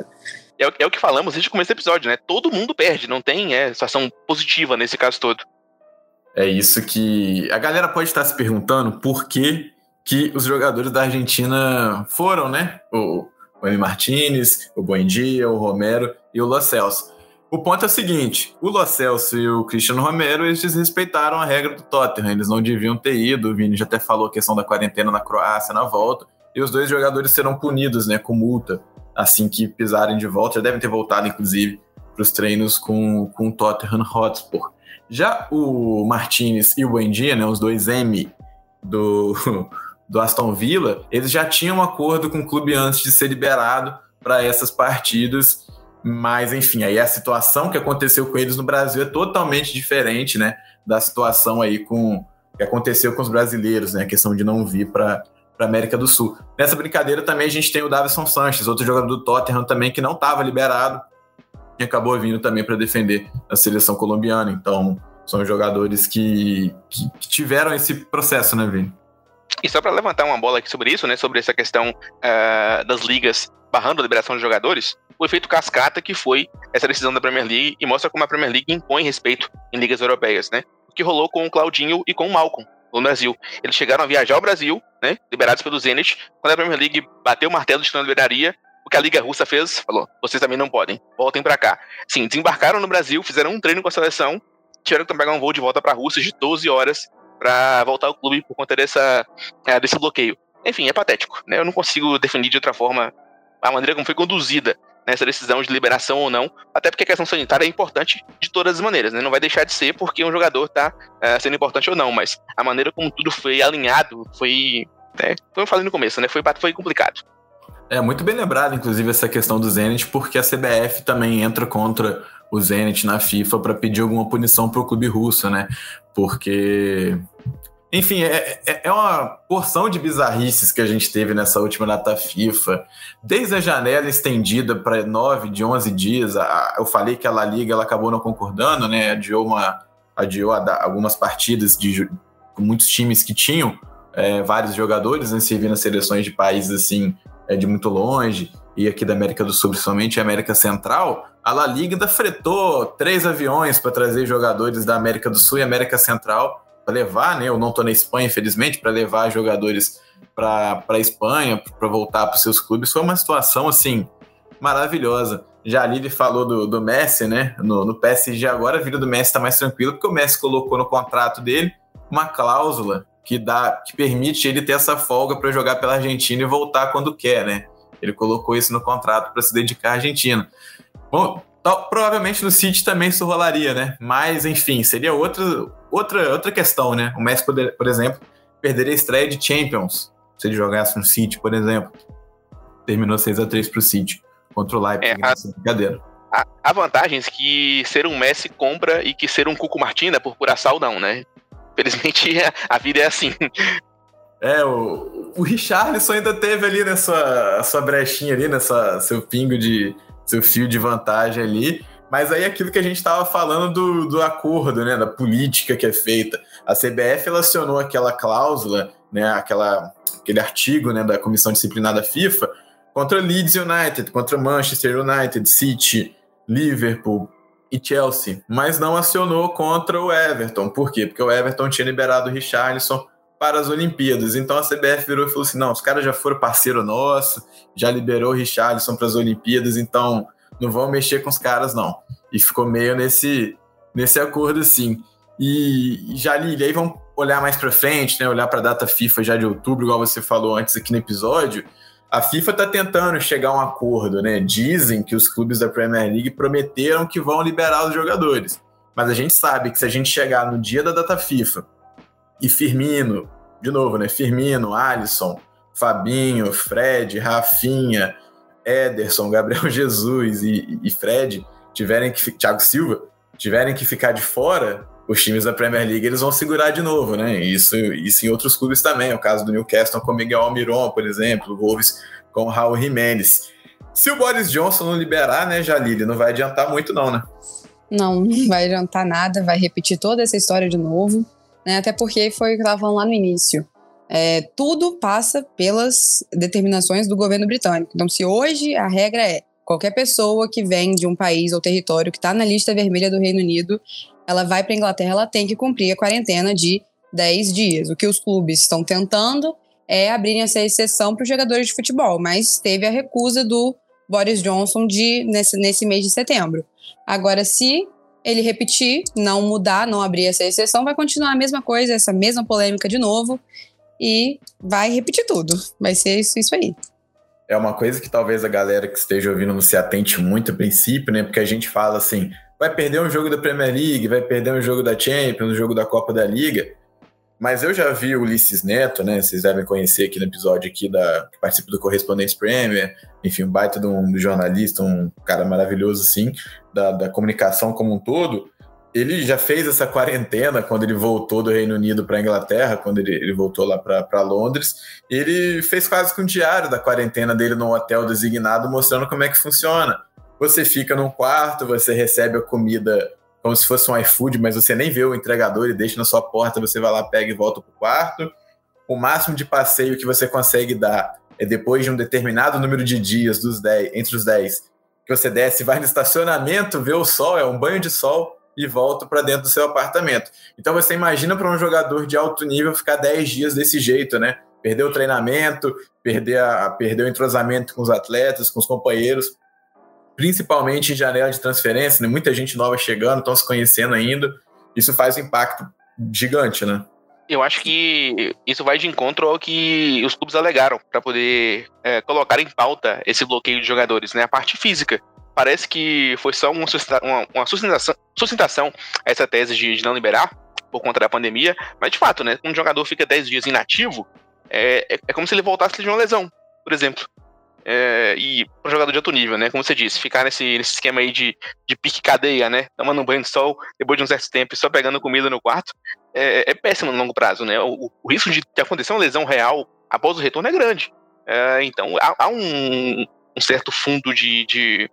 É, é, o que falamos desde o começo do episódio, né? Todo mundo perde, não tem é, situação positiva nesse caso todo. É isso que. A galera pode estar se perguntando por que, que os jogadores da Argentina foram, né? O, o M. Martinez, o Buendia, o Romero e o Lo Celso. O ponto é o seguinte: o Lo Celso e o Cristiano Romero eles desrespeitaram a regra do Tottenham, eles não deviam ter ido. O Vini já até falou a questão da quarentena na Croácia na volta. E os dois jogadores serão punidos, né, com multa assim que pisarem de volta. Já devem ter voltado, inclusive, para os treinos com, com o Tottenham Hotspur. Já o Martinez e o Buendia, né, os dois M do, [laughs] do Aston Villa, eles já tinham um acordo com o clube antes de ser liberado para essas partidas. Mas, enfim, aí a situação que aconteceu com eles no Brasil é totalmente diferente, né? Da situação aí com que aconteceu com os brasileiros, né? A questão de não vir para para América do Sul. Nessa brincadeira também a gente tem o Davison Sanches, outro jogador do Tottenham também que não estava liberado e acabou vindo também para defender a seleção colombiana. Então, são jogadores que, que, que tiveram esse processo, né, Vini? E só para levantar uma bola aqui sobre isso, né, sobre essa questão uh, das ligas barrando a liberação de jogadores, o efeito cascata que foi essa decisão da Premier League e mostra como a Premier League impõe respeito em ligas europeias, né? O que rolou com o Claudinho e com o Malcolm no Brasil. Eles chegaram a viajar ao Brasil, né, liberados pelo Zenit, quando a Premier League bateu o martelo de que não liberaria, o que a Liga Russa fez, falou, vocês também não podem, voltem para cá. Sim, desembarcaram no Brasil, fizeram um treino com a seleção, tiveram que pegar um voo de volta para a Rússia de 12 horas para voltar ao clube por conta dessa, é, desse bloqueio. Enfim, é patético, né? Eu não consigo definir de outra forma a maneira como foi conduzida nessa decisão de liberação ou não, até porque a questão sanitária é importante de todas as maneiras, né? Não vai deixar de ser porque um jogador está é, sendo importante ou não, mas a maneira como tudo foi alinhado foi, né? Como eu falei no começo, né? Foi, foi complicado. É muito bem lembrado, inclusive, essa questão do Zenit, porque a CBF também entra contra o Zenit na FIFA para pedir alguma punição para o clube russo, né? Porque enfim, é, é, é, uma porção de bizarrices que a gente teve nessa última data FIFA. Desde a janela estendida para 9, de 11 dias, a, eu falei que a La Liga ela acabou não concordando, né? Adiou, uma, adiou a, algumas partidas de muitos times que tinham é, vários jogadores, né? Servindo nas seleções de países assim, é, de muito longe, e aqui da América do Sul, principalmente América Central. A La Liga ainda fretou três aviões para trazer jogadores da América do Sul e América Central para levar, né? Eu não estou na Espanha, infelizmente, para levar jogadores para a Espanha, para voltar para os seus clubes. Foi uma situação assim maravilhosa. Já ali ele falou do, do Messi, né? No, no PSG agora a vida do Messi está mais tranquila, porque o Messi colocou no contrato dele uma cláusula que dá, que permite ele ter essa folga para jogar pela Argentina e voltar quando quer, né? Ele colocou isso no contrato para se dedicar à Argentina. Bom, tal, provavelmente no City também isso rolaria, né? Mas enfim, seria outra outra, outra questão, né? O Messi, poder, por exemplo, perderia a estreia de Champions se ele jogasse no City, por exemplo. Terminou 6 a 3 para o City contra o Leipzig. É, a, brincadeira. Há, há vantagens que ser um Messi compra e que ser um Cuco Martina por pura não, né? Felizmente [laughs] a vida é assim. É, o, o Richarlison ainda teve ali nessa sua brechinha ali, nessa seu pingo de seu fio de vantagem ali. Mas aí aquilo que a gente estava falando do, do acordo, né, da política que é feita. A CBF relacionou aquela cláusula, né, aquela, aquele artigo né, da Comissão Disciplinar da FIFA contra Leeds United, contra Manchester United, City, Liverpool e Chelsea, mas não acionou contra o Everton. Por quê? Porque o Everton tinha liberado o Richarlison para as Olimpíadas. Então a CBF virou e falou assim: não, os caras já foram parceiro nosso, já liberou o Richarlison para as Olimpíadas, então não vão mexer com os caras, não. E ficou meio nesse, nesse acordo, assim. E, já ali, aí vamos olhar mais para frente, né? Olhar para a data FIFA já de outubro, igual você falou antes aqui no episódio. A FIFA está tentando chegar a um acordo, né? Dizem que os clubes da Premier League prometeram que vão liberar os jogadores. Mas a gente sabe que se a gente chegar no dia da data FIFA e Firmino, de novo, né? Firmino, Alisson, Fabinho, Fred, Rafinha, Ederson, Gabriel [laughs] Jesus e, e Fred tiverem que Thiago Silva tiverem que ficar de fora, os times da Premier League eles vão segurar de novo, né? Isso, isso em outros clubes também. O caso do Newcastle com Miguel Almiron, por exemplo, o Wolves com Raul Jimenez. Se o Boris Johnson não liberar, né, Jalili, não vai adiantar muito, não, né? Não, não vai adiantar nada, vai repetir toda essa história de novo, né? Até porque foi o que eu estava falando lá no início. É, tudo passa pelas determinações do governo britânico. Então, se hoje a regra é qualquer pessoa que vem de um país ou território que está na lista vermelha do Reino Unido, ela vai para a Inglaterra, ela tem que cumprir a quarentena de 10 dias. O que os clubes estão tentando é abrirem essa exceção para os jogadores de futebol, mas teve a recusa do Boris Johnson de, nesse, nesse mês de setembro. Agora, se ele repetir, não mudar, não abrir essa exceção, vai continuar a mesma coisa, essa mesma polêmica de novo e vai repetir tudo. Vai ser isso, isso aí. É uma coisa que talvez a galera que esteja ouvindo não se atente muito a princípio, né? Porque a gente fala assim, vai perder um jogo da Premier League, vai perder um jogo da Champions, um jogo da Copa da Liga. Mas eu já vi o Ulisses Neto, né? Vocês devem conhecer aqui no episódio aqui da que participa do Correspondentes Premier, enfim, um baita de um, jornalista, um cara maravilhoso assim, da, da comunicação como um todo ele já fez essa quarentena quando ele voltou do Reino Unido para a Inglaterra, quando ele, ele voltou lá para Londres. Ele fez quase que um diário da quarentena dele num hotel designado, mostrando como é que funciona. Você fica num quarto, você recebe a comida como se fosse um iFood, mas você nem vê o entregador e deixa na sua porta, você vai lá, pega e volta para o quarto. o máximo de passeio que você consegue dar é depois de um determinado número de dias dos 10, entre os 10, que você desce, vai no estacionamento, vê o sol, é um banho de sol e volta para dentro do seu apartamento. Então você imagina para um jogador de alto nível ficar 10 dias desse jeito, né? Perder o treinamento, perder, a, perder o entrosamento com os atletas, com os companheiros, principalmente em janela de transferência, né? muita gente nova chegando, estão se conhecendo ainda. Isso faz um impacto gigante, né? Eu acho que isso vai de encontro ao que os clubes alegaram para poder é, colocar em pauta esse bloqueio de jogadores, né? A parte física. Parece que foi só uma, uma, uma sustentação, sustentação a essa tese de, de, não liberar por conta da pandemia, mas de fato, né? Quando um jogador fica 10 dias inativo, é, é, é como se ele voltasse de uma lesão, por exemplo. É, e para jogador de alto nível, né? Como você disse, ficar nesse, nesse esquema aí de, de pique cadeia, né? Tomando um banho de sol depois de um certo tempo e só pegando comida no quarto, é, é péssimo no longo prazo, né? O, o, risco de, de acontecer uma lesão real após o retorno é grande. É, então há, há um, um, certo fundo de, de,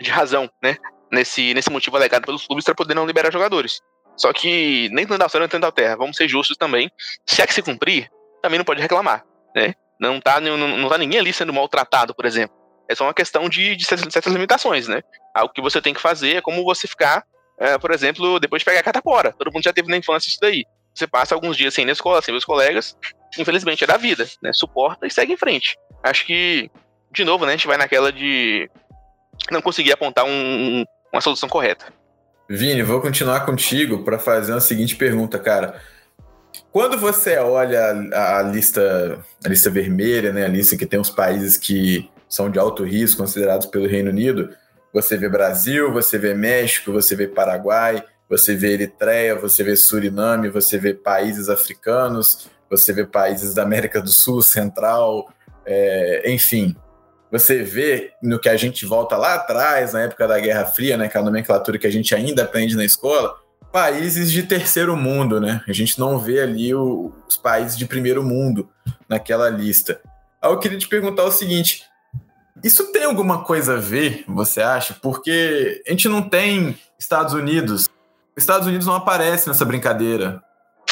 de, razão, né? Nesse, nesse motivo alegado pelos clubes para poder não liberar jogadores. Só que nem tanto ao céu, nem tanto ao terra. Vamos ser justos também. Se é que se cumprir, também não pode reclamar, né? Não tá, não, não tá ninguém ali sendo maltratado, por exemplo. É só uma questão de, de certas limitações, né? Algo que você tem que fazer é como você ficar, é, por exemplo, depois de pegar a catapora. Todo mundo já teve na infância isso daí. Você passa alguns dias sem ir na escola, sem ver os colegas, infelizmente é da vida, né? Suporta e segue em frente. Acho que, de novo, né, a gente vai naquela de não conseguir apontar um, uma solução correta. Vini, vou continuar contigo para fazer a seguinte pergunta, cara. Quando você olha a, a, lista, a lista vermelha, né, a lista que tem os países que são de alto risco considerados pelo Reino Unido, você vê Brasil, você vê México, você vê Paraguai, você vê Eritreia, você vê Suriname, você vê países africanos, você vê países da América do Sul, Central, é, enfim. Você vê no que a gente volta lá atrás, na época da Guerra Fria, né, que é a nomenclatura que a gente ainda aprende na escola, países de terceiro mundo, né? A gente não vê ali o, os países de primeiro mundo naquela lista. Aí eu queria te perguntar o seguinte: isso tem alguma coisa a ver, você acha? Porque a gente não tem Estados Unidos. Estados Unidos não aparece nessa brincadeira.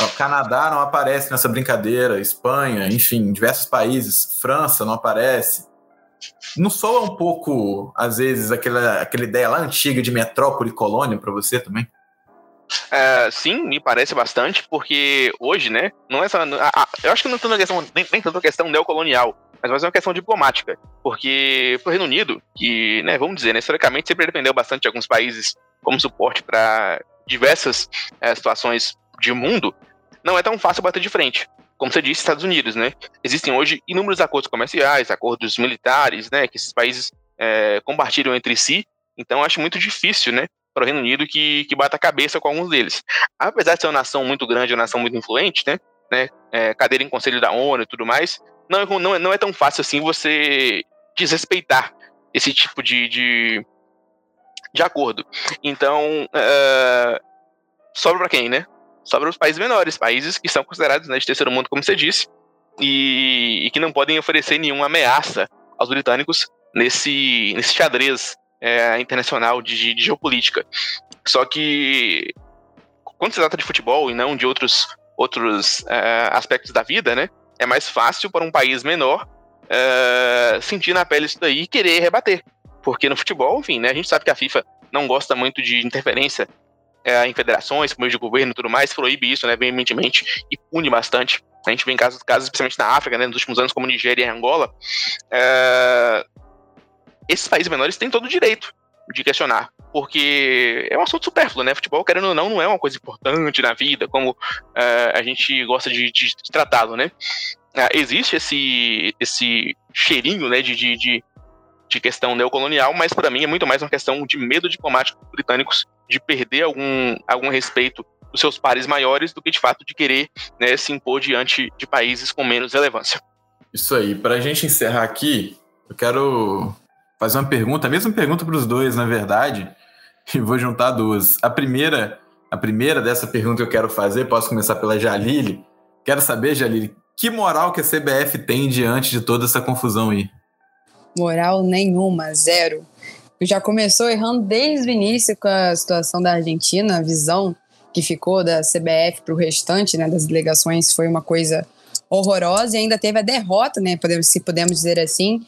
O Canadá não aparece nessa brincadeira. Espanha, enfim, diversos países. França não aparece. Não soa um pouco, às vezes, aquela, aquela ideia lá antiga de metrópole e colônia para você também? É, sim, me parece bastante, porque hoje, né, não é só. A, a, eu acho que não é questão, nem, nem tanto questão neocolonial, mas mais uma questão diplomática. Porque o Reino Unido, que, né, vamos dizer, né, historicamente sempre dependeu bastante de alguns países como suporte para diversas é, situações de mundo, não é tão fácil bater de frente. Como você disse, Estados Unidos, né? Existem hoje inúmeros acordos comerciais, acordos militares, né, que esses países é, compartilham entre si. Então, acho muito difícil, né, para o Reino Unido que, que bata a cabeça com alguns deles. Apesar de ser uma nação muito grande, uma nação muito influente, né? né é, cadeira em conselho da ONU e tudo mais, não, é, não, é, não é tão fácil assim você desrespeitar esse tipo de, de, de acordo. Então, uh, sobra para quem, né? Sobra os países menores, países que são considerados né, de terceiro mundo, como você disse, e, e que não podem oferecer nenhuma ameaça aos britânicos nesse, nesse xadrez é, internacional de, de, geopolítica. Só que quando se trata de futebol e não de outros, outros é, aspectos da vida, né? É mais fácil para um país menor é, sentir na pele isso daí e querer rebater. Porque no futebol, enfim, né, a gente sabe que a FIFA não gosta muito de interferência é, em federações, por meio de governo e tudo mais, proíbe isso, né, veementemente, e pune bastante. A gente vê em casos, casos especialmente na África, né, nos últimos anos, como Nigéria e Angola, é, esses países menores têm todo o direito de questionar, porque é um assunto supérfluo, né? Futebol, querendo ou não, não é uma coisa importante na vida, como uh, a gente gosta de, de, de tratá-lo, né? Uh, existe esse, esse cheirinho, né, de, de, de, de questão neocolonial, mas para mim é muito mais uma questão de medo diplomático britânicos de perder algum, algum respeito dos seus pares maiores do que de fato de querer né, se impor diante de países com menos relevância. Isso aí. Para a gente encerrar aqui, eu quero fazer uma pergunta, a mesma pergunta para os dois, na verdade, e vou juntar duas. A primeira, a primeira dessa pergunta que eu quero fazer, posso começar pela Jalili. Quero saber, Jalili, que moral que a CBF tem diante de toda essa confusão aí? Moral nenhuma, zero. Já começou errando desde o início com a situação da Argentina, a visão que ficou da CBF para o restante né, das delegações foi uma coisa horrorosa e ainda teve a derrota, né, se podemos dizer assim,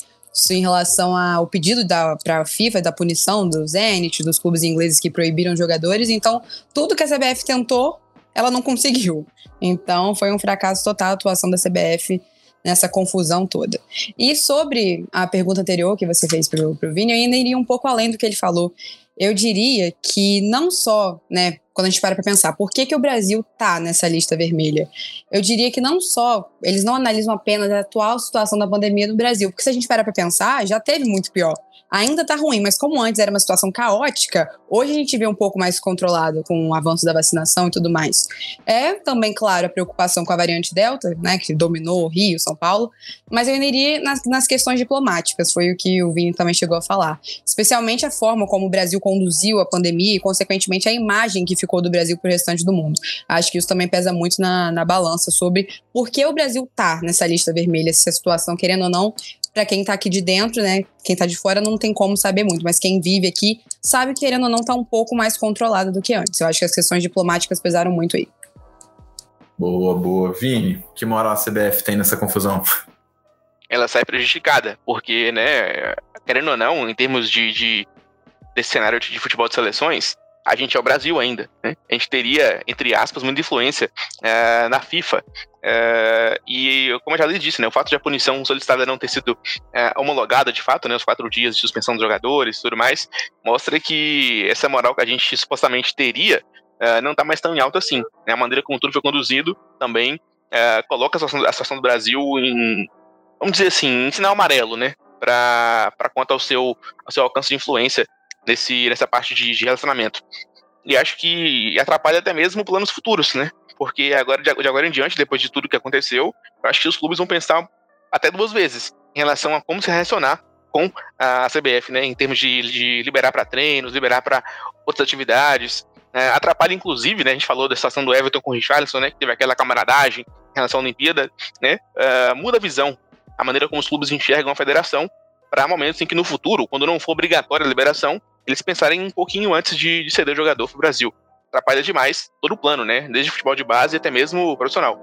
em relação ao pedido para a FIFA da punição do Zenit, dos clubes ingleses que proibiram jogadores. Então, tudo que a CBF tentou, ela não conseguiu. Então, foi um fracasso total a atuação da CBF nessa confusão toda. E sobre a pergunta anterior que você fez para o Vini, eu ainda iria um pouco além do que ele falou. Eu diria que não só, né, quando a gente para para pensar, por que, que o Brasil tá nessa lista vermelha? Eu diria que não só, eles não analisam apenas a atual situação da pandemia no Brasil, porque se a gente para para pensar, já teve muito pior ainda tá ruim, mas como antes era uma situação caótica, hoje a gente vê um pouco mais controlado com o avanço da vacinação e tudo mais. É também, claro, a preocupação com a variante Delta, né, que dominou o Rio, São Paulo, mas eu ainda iria nas, nas questões diplomáticas, foi o que o Vini também chegou a falar. Especialmente a forma como o Brasil conduziu a pandemia e, consequentemente, a imagem que ficou do Brasil para o restante do mundo. Acho que isso também pesa muito na, na balança sobre por que o Brasil tá nessa lista vermelha, se a situação, querendo ou não, para quem tá aqui de dentro, né? Quem tá de fora não tem como saber muito, mas quem vive aqui sabe que, querendo ou não, tá um pouco mais controlado do que antes. Eu acho que as questões diplomáticas pesaram muito aí. Boa, boa. Vini, que moral a CBF tem nessa confusão? Ela sai prejudicada, porque, né, querendo ou não, em termos de, de desse cenário de futebol de seleções, a gente é o Brasil ainda. Né? A gente teria, entre aspas, muita influência uh, na FIFA. Uh, e, como eu já lhe disse, né, o fato de a punição solicitada não ter sido uh, homologada de fato, né, os quatro dias de suspensão dos jogadores e tudo mais, mostra que essa moral que a gente supostamente teria não está mais tão em alta assim. Né? A maneira como tudo foi conduzido também coloca a situação, a situação, do Brasil em, vamos dizer assim, em sinal amarelo, né? Para quanto ao seu, ao seu alcance de influência nesse, nessa parte de, de relacionamento. E acho que atrapalha até mesmo planos futuros, né? Porque agora, de agora em diante, depois de tudo que aconteceu, eu acho que os clubes vão pensar até duas vezes em relação a como se relacionar com a CBF, né? Em termos de, de liberar para treinos, liberar para outras atividades. É, atrapalha, inclusive, né? A gente falou da situação do Everton com o Richarlison, né? Que teve aquela camaradagem em relação à Olimpíada, né? Uh, muda a visão, a maneira como os clubes enxergam a federação para momentos em que no futuro, quando não for obrigatória a liberação, eles pensarem um pouquinho antes de, de ceder o jogador pro Brasil. Atrapalha demais todo o plano, né? Desde futebol de base até mesmo o profissional.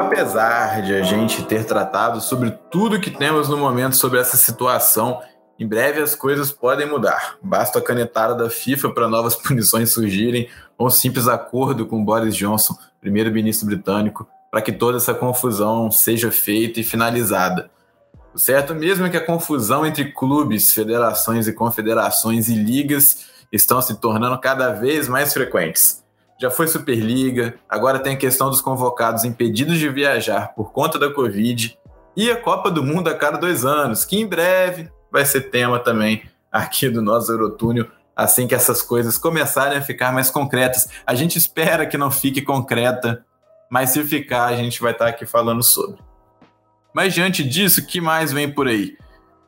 Apesar de a gente ter tratado sobre tudo que temos no momento sobre essa situação, em breve as coisas podem mudar. Basta a canetada da FIFA para novas [laughs] punições surgirem, ou um simples acordo com Boris Johnson, primeiro-ministro britânico, para que toda essa confusão seja feita e finalizada. O certo mesmo é que a confusão entre clubes, federações e confederações e ligas estão se tornando cada vez mais frequentes. Já foi Superliga, agora tem a questão dos convocados impedidos de viajar por conta da Covid e a Copa do Mundo a cada dois anos, que em breve vai ser tema também aqui do nosso Eurotúnel, assim que essas coisas começarem a ficar mais concretas. A gente espera que não fique concreta mas se ficar, a gente vai estar aqui falando sobre. Mas diante disso, o que mais vem por aí?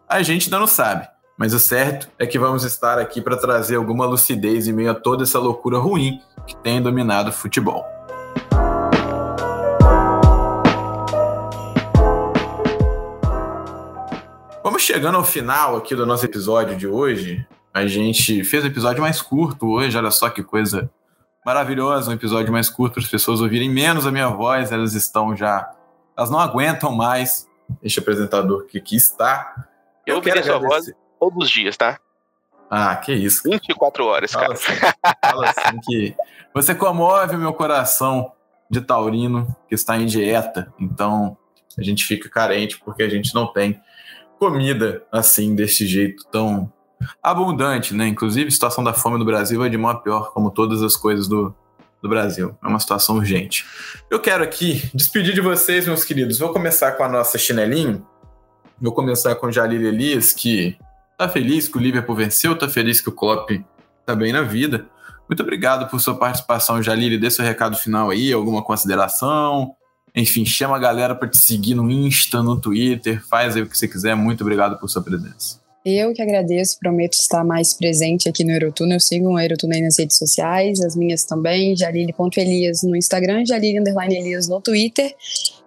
A gente ainda não sabe, mas o certo é que vamos estar aqui para trazer alguma lucidez em meio a toda essa loucura ruim que tem dominado o futebol. Vamos chegando ao final aqui do nosso episódio de hoje. A gente fez um episódio mais curto hoje, olha só que coisa maravilhoso, um episódio mais curto para as pessoas ouvirem menos a minha voz, elas estão já. Elas não aguentam mais este apresentador que aqui está. Eu, Eu quero sua voz todos os dias, tá? Ah, que isso. 24 horas, fala cara. Assim, fala assim que você comove o meu coração de taurino que está em dieta. Então, a gente fica carente porque a gente não tem comida assim, desse jeito tão abundante, né? Inclusive, a situação da fome no Brasil é de mal a pior, como todas as coisas do, do Brasil. É uma situação urgente. Eu quero aqui despedir de vocês, meus queridos. Vou começar com a nossa chinelinho. Vou começar com Jalil Elias, que tá feliz que o Liverpool venceu, tá feliz que o Klopp tá bem na vida. Muito obrigado por sua participação, Jalil. Dê seu recado final aí, alguma consideração. Enfim, chama a galera para te seguir no Insta, no Twitter, faz aí o que você quiser. Muito obrigado por sua presença. Eu que agradeço, prometo estar mais presente aqui no Eurotúnel. Sigam o Eurotúnel nas redes sociais, as minhas também, jalile.elias no Instagram, jalile Elias no Twitter.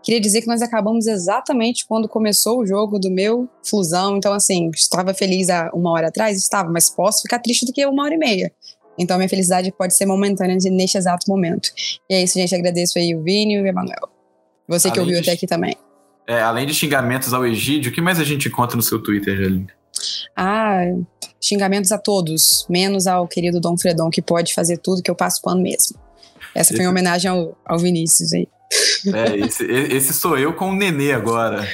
Queria dizer que nós acabamos exatamente quando começou o jogo do meu Flusão. Então, assim, estava feliz há uma hora atrás? Estava, mas posso ficar triste do que uma hora e meia. Então, minha felicidade pode ser momentânea neste exato momento. E é isso, gente. Agradeço aí o Vini e o Emanuel. Você que ouviu de, até aqui também. É, além de xingamentos ao Egídio, o que mais a gente encontra no seu Twitter, Jaline? Ah, xingamentos a todos, menos ao querido Dom Fredon, que pode fazer tudo que eu passo pano mesmo. Essa foi em homenagem ao, ao Vinícius aí. É, esse, esse, sou eu com o Nenê agora.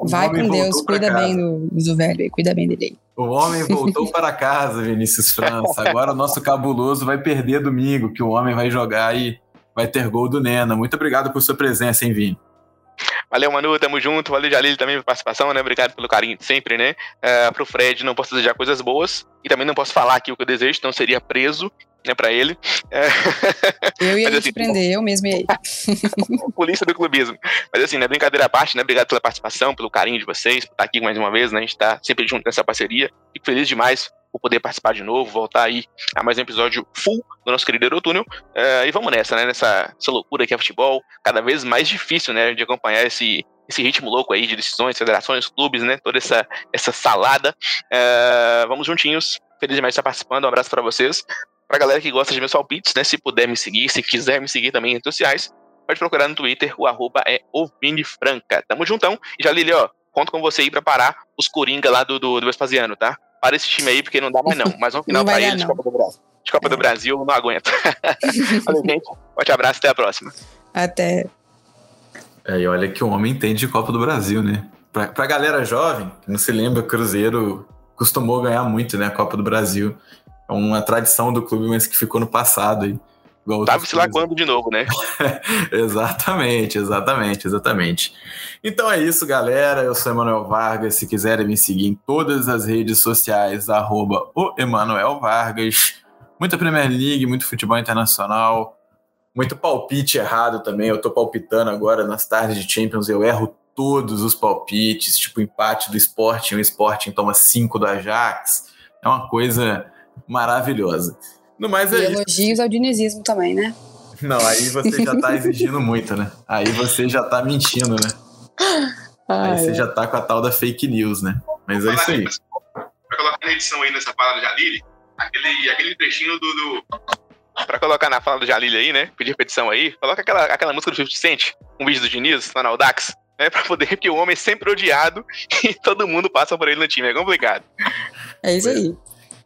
O, Vai com Deus, cuida bem do, do velho, cuida bem dele. O homem voltou para casa, Vinícius França. Agora o nosso cabuloso vai perder domingo, que o homem vai jogar e vai ter gol do Nena. Muito obrigado por sua presença, hein, Vini? Valeu, Manu, tamo junto. Valeu, Jalil, também pela participação, né? Obrigado pelo carinho de sempre, né? Uh, pro Fred, não posso desejar coisas boas. E também não posso falar aqui o que eu desejo, então seria preso, né, pra ele. Eu ia [laughs] Mas, assim, te prender, eu mesmo ia. [laughs] Polícia do clubismo. Mas assim, né, brincadeira à parte, né? Obrigado pela participação, pelo carinho de vocês, por estar aqui mais uma vez, né? A gente tá sempre junto nessa parceria. Fico feliz demais por poder participar de novo, voltar aí a mais um episódio full do nosso querido Eurotúnel. Uh, e vamos nessa, né? Nessa essa loucura que é futebol, cada vez mais difícil, né? De acompanhar esse, esse ritmo louco aí de decisões, federações, clubes, né? Toda essa, essa salada. Uh, vamos juntinhos. Feliz demais de estar participando. Um abraço para vocês. Pra galera que gosta de meus palpites, né? Se puder me seguir, se quiser me seguir também em redes sociais, pode procurar no Twitter, o arroba é Franca. Tamo juntão. E já, Lili, ó, conto com você aí pra parar os Coringa lá do, do, do Vespasiano, tá? Para esse time aí, porque não dá mais não. Mas um [laughs] final para eles de Copa do Brasil. De Copa é. do Brasil, não aguento. [laughs] Valeu, gente. Forte abraço, até a próxima. Até. É, e olha que o homem entende de Copa do Brasil, né? Pra, pra galera jovem, que não se lembra, o Cruzeiro costumou ganhar muito, né? A Copa do Brasil. É uma tradição do clube, mas que ficou no passado aí. Tava se lagoando de novo, né? [laughs] exatamente, exatamente, exatamente. Então é isso, galera. Eu sou Emanuel Vargas. Se quiserem me seguir em todas as redes sociais, arroba o Emanuel Vargas. Muita Premier League, muito futebol internacional, muito palpite errado também. Eu tô palpitando agora nas tardes de Champions, eu erro todos os palpites, tipo empate do Sporting, o Sporting toma 5 do Ajax. É uma coisa maravilhosa. No mais é e elogios ao dinizismo também, né? Não, aí você já tá exigindo [laughs] muito, né? Aí você já tá mentindo, né? Ai, aí você já tá com a tal da fake news, né? Mas é isso aí. Pra colocar na edição aí nessa parada de Jalili, aquele, aquele trechinho do, do. Pra colocar na fala do Jalili aí, né? Pedir repetição aí, coloca aquela, aquela música do 50 Cent, um vídeo do Diniz, lá na Audax, né? Pra poder, porque o homem é sempre odiado [laughs] e todo mundo passa por ele no time, é complicado. É isso aí.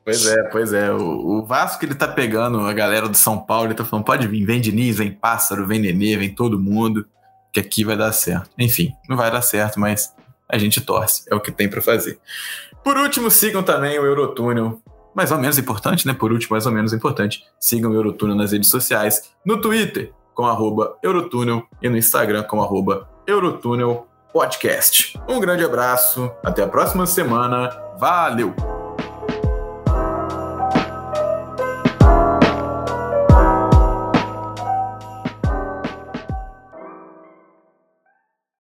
Pois é, pois é. O, o, Vasco ele tá pegando a galera do São Paulo, ele tá falando, pode vir, vem Diniz, vem Pássaro, vem Nenê, vem todo mundo, que aqui vai dar certo. Enfim, não vai dar certo, mas a gente torce, é o que tem para fazer. Por último, sigam também o Eurotúnel, mais ou menos importante, né? Por último, mais ou menos importante, sigam o Eurotúnel nas redes sociais, no Twitter com arroba Eurotúnel e no Instagram com arroba Eurotúnel Podcast. Um grande abraço, até a próxima semana, valeu!